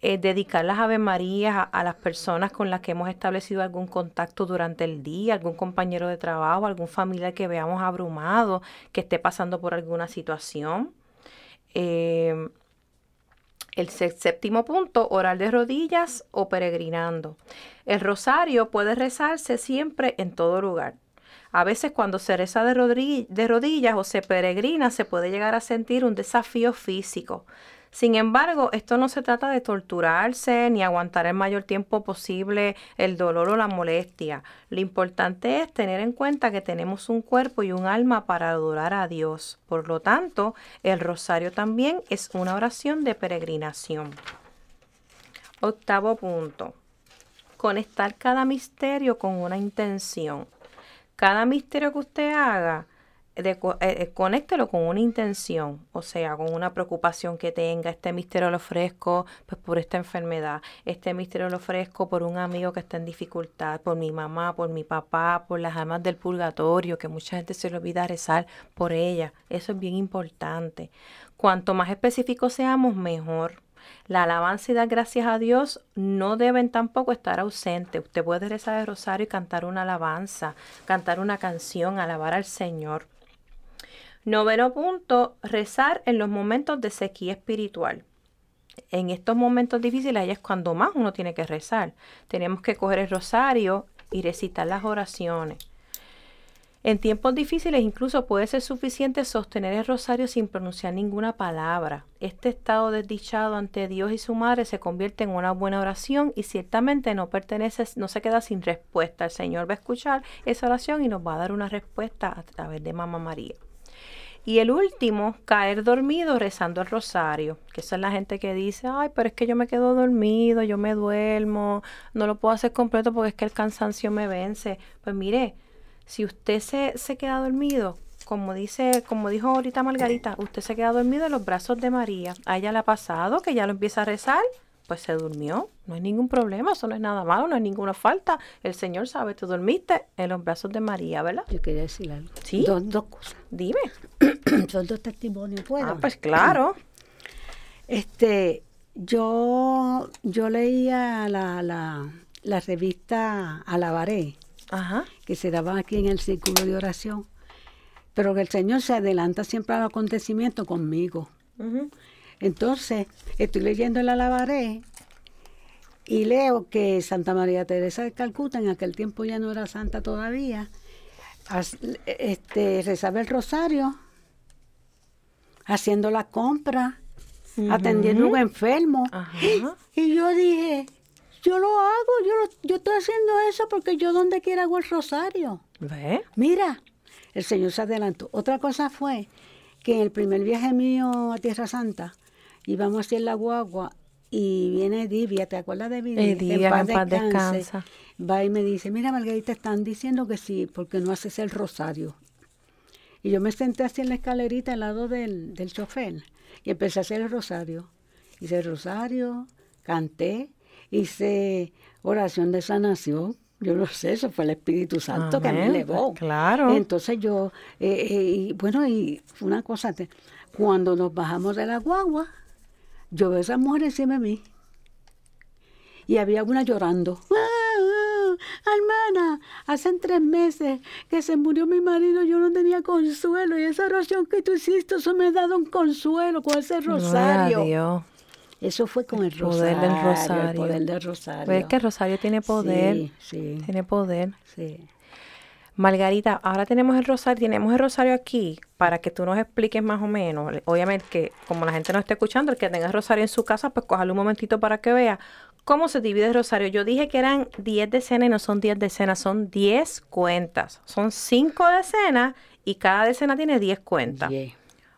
Eh, dedicar las Ave Marías a, las personas con las que hemos establecido algún contacto durante el día, algún compañero de trabajo, algún familiar que veamos abrumado, que esté pasando por alguna situación. Eh, el séptimo punto, orar de rodillas o peregrinando. El rosario puede rezarse siempre en todo lugar. A veces cuando se reza de, rodillas o se peregrina se puede llegar a sentir un desafío físico. Sin embargo, esto no se trata de torturarse ni aguantar el mayor tiempo posible el dolor o la molestia. Lo importante es tener en cuenta que tenemos un cuerpo y un alma para adorar a Dios. Por lo tanto, el rosario también es una oración de peregrinación. Octavo punto. Conectar cada misterio con una intención. Cada misterio que usted haga, de, eh, eh, conéctelo con una intención, o sea, con una preocupación que tenga. Este misterio lo ofrezco pues, por esta enfermedad. Este misterio lo ofrezco por un amigo que está en dificultad, por mi mamá, por mi papá, por las almas del purgatorio, que mucha gente se le olvida rezar por ella. Eso es bien importante. Cuanto más específicos seamos, mejor. La alabanza y dar gracias a Dios no deben tampoco estar ausentes. Usted puede rezar el rosario y cantar una alabanza, cantar una canción, alabar al Señor. Noveno punto, rezar en los momentos de sequía espiritual. En estos momentos difíciles ahí es cuando más uno tiene que rezar. Tenemos que coger el rosario y recitar las oraciones. En tiempos difíciles incluso puede ser suficiente sostener el rosario sin pronunciar ninguna palabra. Este estado desdichado ante Dios y su madre se convierte en una buena oración y ciertamente no pertenece, no se queda sin respuesta. El Señor va a escuchar esa oración y nos va a dar una respuesta a través de Mamá María. Y el último, caer dormido rezando el rosario, que esa es la gente que dice, ay, pero es que yo me quedo dormido, yo me duermo, no lo puedo hacer completo porque es que el cansancio me vence. Pues mire, si usted se, se queda dormido, como dice, como dijo ahorita Margarita, usted se queda dormido en los brazos de María. A ella le ha pasado que ya lo empieza a rezar pues se durmió. No hay ningún problema, eso no es nada malo, no hay ninguna falta. El Señor sabe, tú dormiste en los brazos de María, ¿verdad? Yo quería decir algo. Sí. Dos, dos cosas. Dime. Son dos testimonios, ¿puedo? Ah, pues claro. Este, yo, yo leía la, la, la revista Alabaré, Ajá. que se daba aquí en el círculo de oración, pero que el Señor se adelanta siempre al acontecimiento conmigo. Entonces, estoy leyendo el alabaré y leo que Santa María Teresa de Calcuta, en aquel tiempo ya no era santa todavía, este, rezaba el rosario, haciendo la compra, atendiendo a un enfermo. Y yo dije, yo lo hago, yo, yo estoy haciendo eso porque yo donde quiera hago el rosario. ¿Ve? Mira, el Señor se adelantó. Otra cosa fue que en el primer viaje mío a Tierra Santa, íbamos hacia la guagua y viene Divia, ¿te acuerdas de Divia? Eh, Divia, en paz, descansa. va y me dice, mira Margarita, están diciendo que sí, porque no haces el rosario. Y yo me senté así en la escalerita al lado del, del chofer y empecé a hacer el rosario. Hice el rosario, canté, hice oración de sanación. Yo no sé, eso fue el Espíritu Santo que me elevó. Claro. Entonces yo, eh, eh, y bueno, y una cosa, cuando nos bajamos de la guagua, yo veo a esa mujer encima de mí. Y había una llorando. ¡Ah, hermana, hace tres meses que se murió mi marido, yo no tenía consuelo. Y esa oración que tú hiciste, eso me ha dado un consuelo con ese rosario. Eso fue con el, rosario, poder del rosario. El poder del rosario. Ves que el rosario tiene poder. Sí, sí. Tiene poder. Sí. Margarita, ahora tenemos el rosario, tenemos el rosario aquí para que tú nos expliques más o menos. Obviamente que como la gente no está escuchando, el que tenga el rosario en su casa, pues cójale un momentito para que vea cómo se divide el rosario. Yo dije que eran 10 decenas y no son 10 decenas, son 10 cuentas. Son 5 decenas y cada decena tiene 10 cuentas.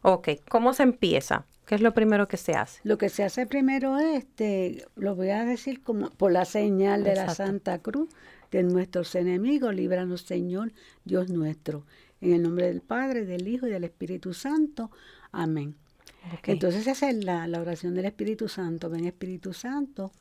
Ok, ¿cómo se empieza? ¿Qué es lo primero que se hace? Lo que se hace primero es, este, lo voy a decir como por la señal de la Santa Cruz de nuestros enemigos, líbranos Señor, Dios nuestro. En el nombre del Padre, del Hijo y del Espíritu Santo. Amén. Entonces esa es la, la oración del Espíritu Santo. Ven Espíritu Santo,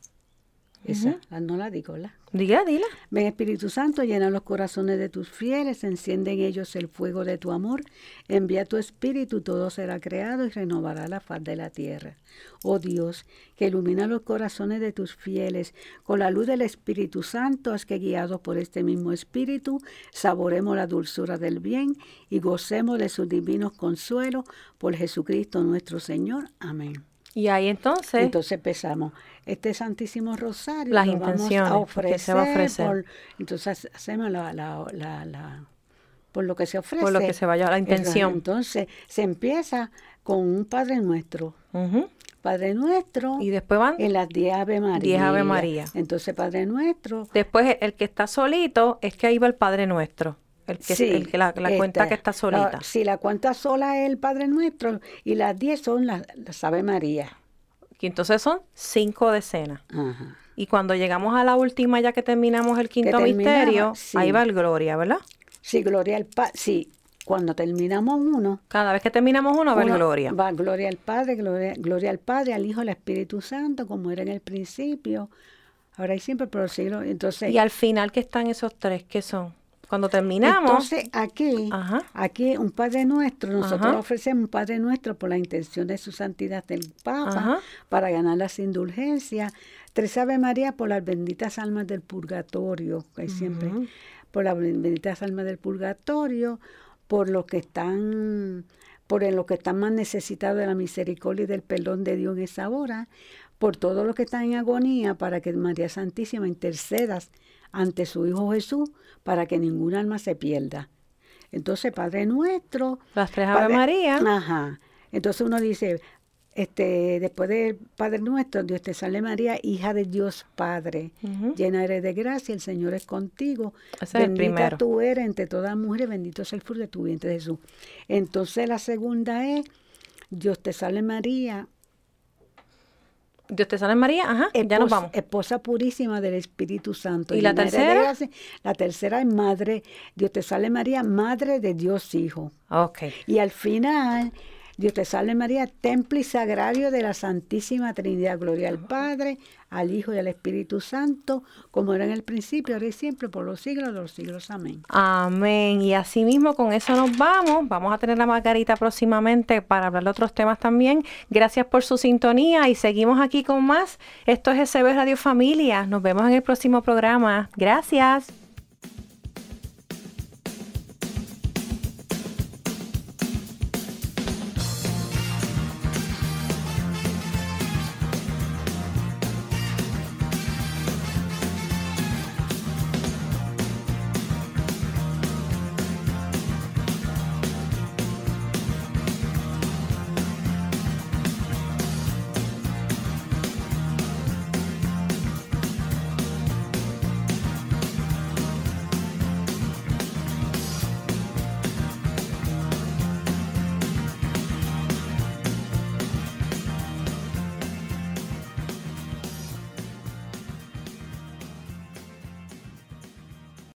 esa, no la digo, ¿la? Diga, dila. Ven Espíritu Santo, llena los corazones de tus fieles, enciende en ellos el fuego de tu amor, envía tu Espíritu, todo será creado y renovará la faz de la tierra. Oh Dios, que ilumina los corazones de tus fieles, con la luz del Espíritu Santo, haz que guiados por este mismo Espíritu, saboremos la dulzura del bien y gocemos de sus divinos consuelos por Jesucristo nuestro Señor. Amén. Y ahí entonces. Entonces empezamos. Este Santísimo Rosario. Las intenciones. Vamos a ofrecer, se va a ofrecer. entonces hacemos la, la, la, por lo que se ofrece. Por lo que se vaya a la intención. Entonces se empieza con un Padre Nuestro. Padre Nuestro. Y después van. En las 10 Ave María. 10 Ave María. Entonces Padre Nuestro. Después el que está solito es que ahí va el Padre Nuestro. El que, el que la, cuenta que está solita. si la cuenta sola es el Padre Nuestro y las 10 son las, Ave María. Y entonces son cinco decenas. Y cuando llegamos a la última, ya que terminamos el quinto misterio, ahí va el Gloria, ¿verdad? Sí, Gloria al Padre. Sí, cuando terminamos uno. Cada vez que terminamos uno, va el Gloria. Va Gloria al Padre, gloria, gloria al Padre, al Hijo, al Espíritu Santo, como era en el principio, ahora y siempre por los siglos. Entonces, y al final, ¿qué están esos tres? ¿Qué son? Cuando terminamos. Entonces, aquí, aquí un Padre Nuestro, nosotros ofrecemos un Padre Nuestro por la intención de su santidad del Papa, para ganar las indulgencias. Tres Ave María por las benditas almas del purgatorio, que siempre, por las benditas almas del purgatorio, por los que están, por los que están más necesitados de la misericordia y del perdón de Dios en esa hora, por todos los que están en agonía, para que María Santísima intercedas ante su Hijo Jesús para que ningún alma se pierda. Entonces, Padre nuestro. Las tres Ave María. Ajá. Entonces uno dice, este, después del Padre nuestro, Dios te salve María, hija de Dios Padre, llena eres de gracia, el Señor es contigo, bendita tú eres entre todas las mujeres, bendito es el fruto de tu vientre Jesús. Entonces la segunda es, Dios te salve María, Dios te salve María, ajá, ya nos vamos. Esposa purísima del Espíritu Santo. ¿Y la tercera? la tercera es Madre, Dios te salve María, Madre de Dios Hijo. Ok. Y al final Dios te salve María, templo y sagrario de la Santísima Trinidad. Gloria al Padre, al Hijo y al Espíritu Santo, como era en el principio, ahora y siempre, por los siglos de los siglos. Amén. Amén. Y así mismo con eso nos vamos. Vamos a tener la Margarita próximamente para hablar de otros temas también. Gracias por su sintonía y seguimos aquí con más. Esto es SB Radio Familia. Nos vemos en el próximo programa. Gracias.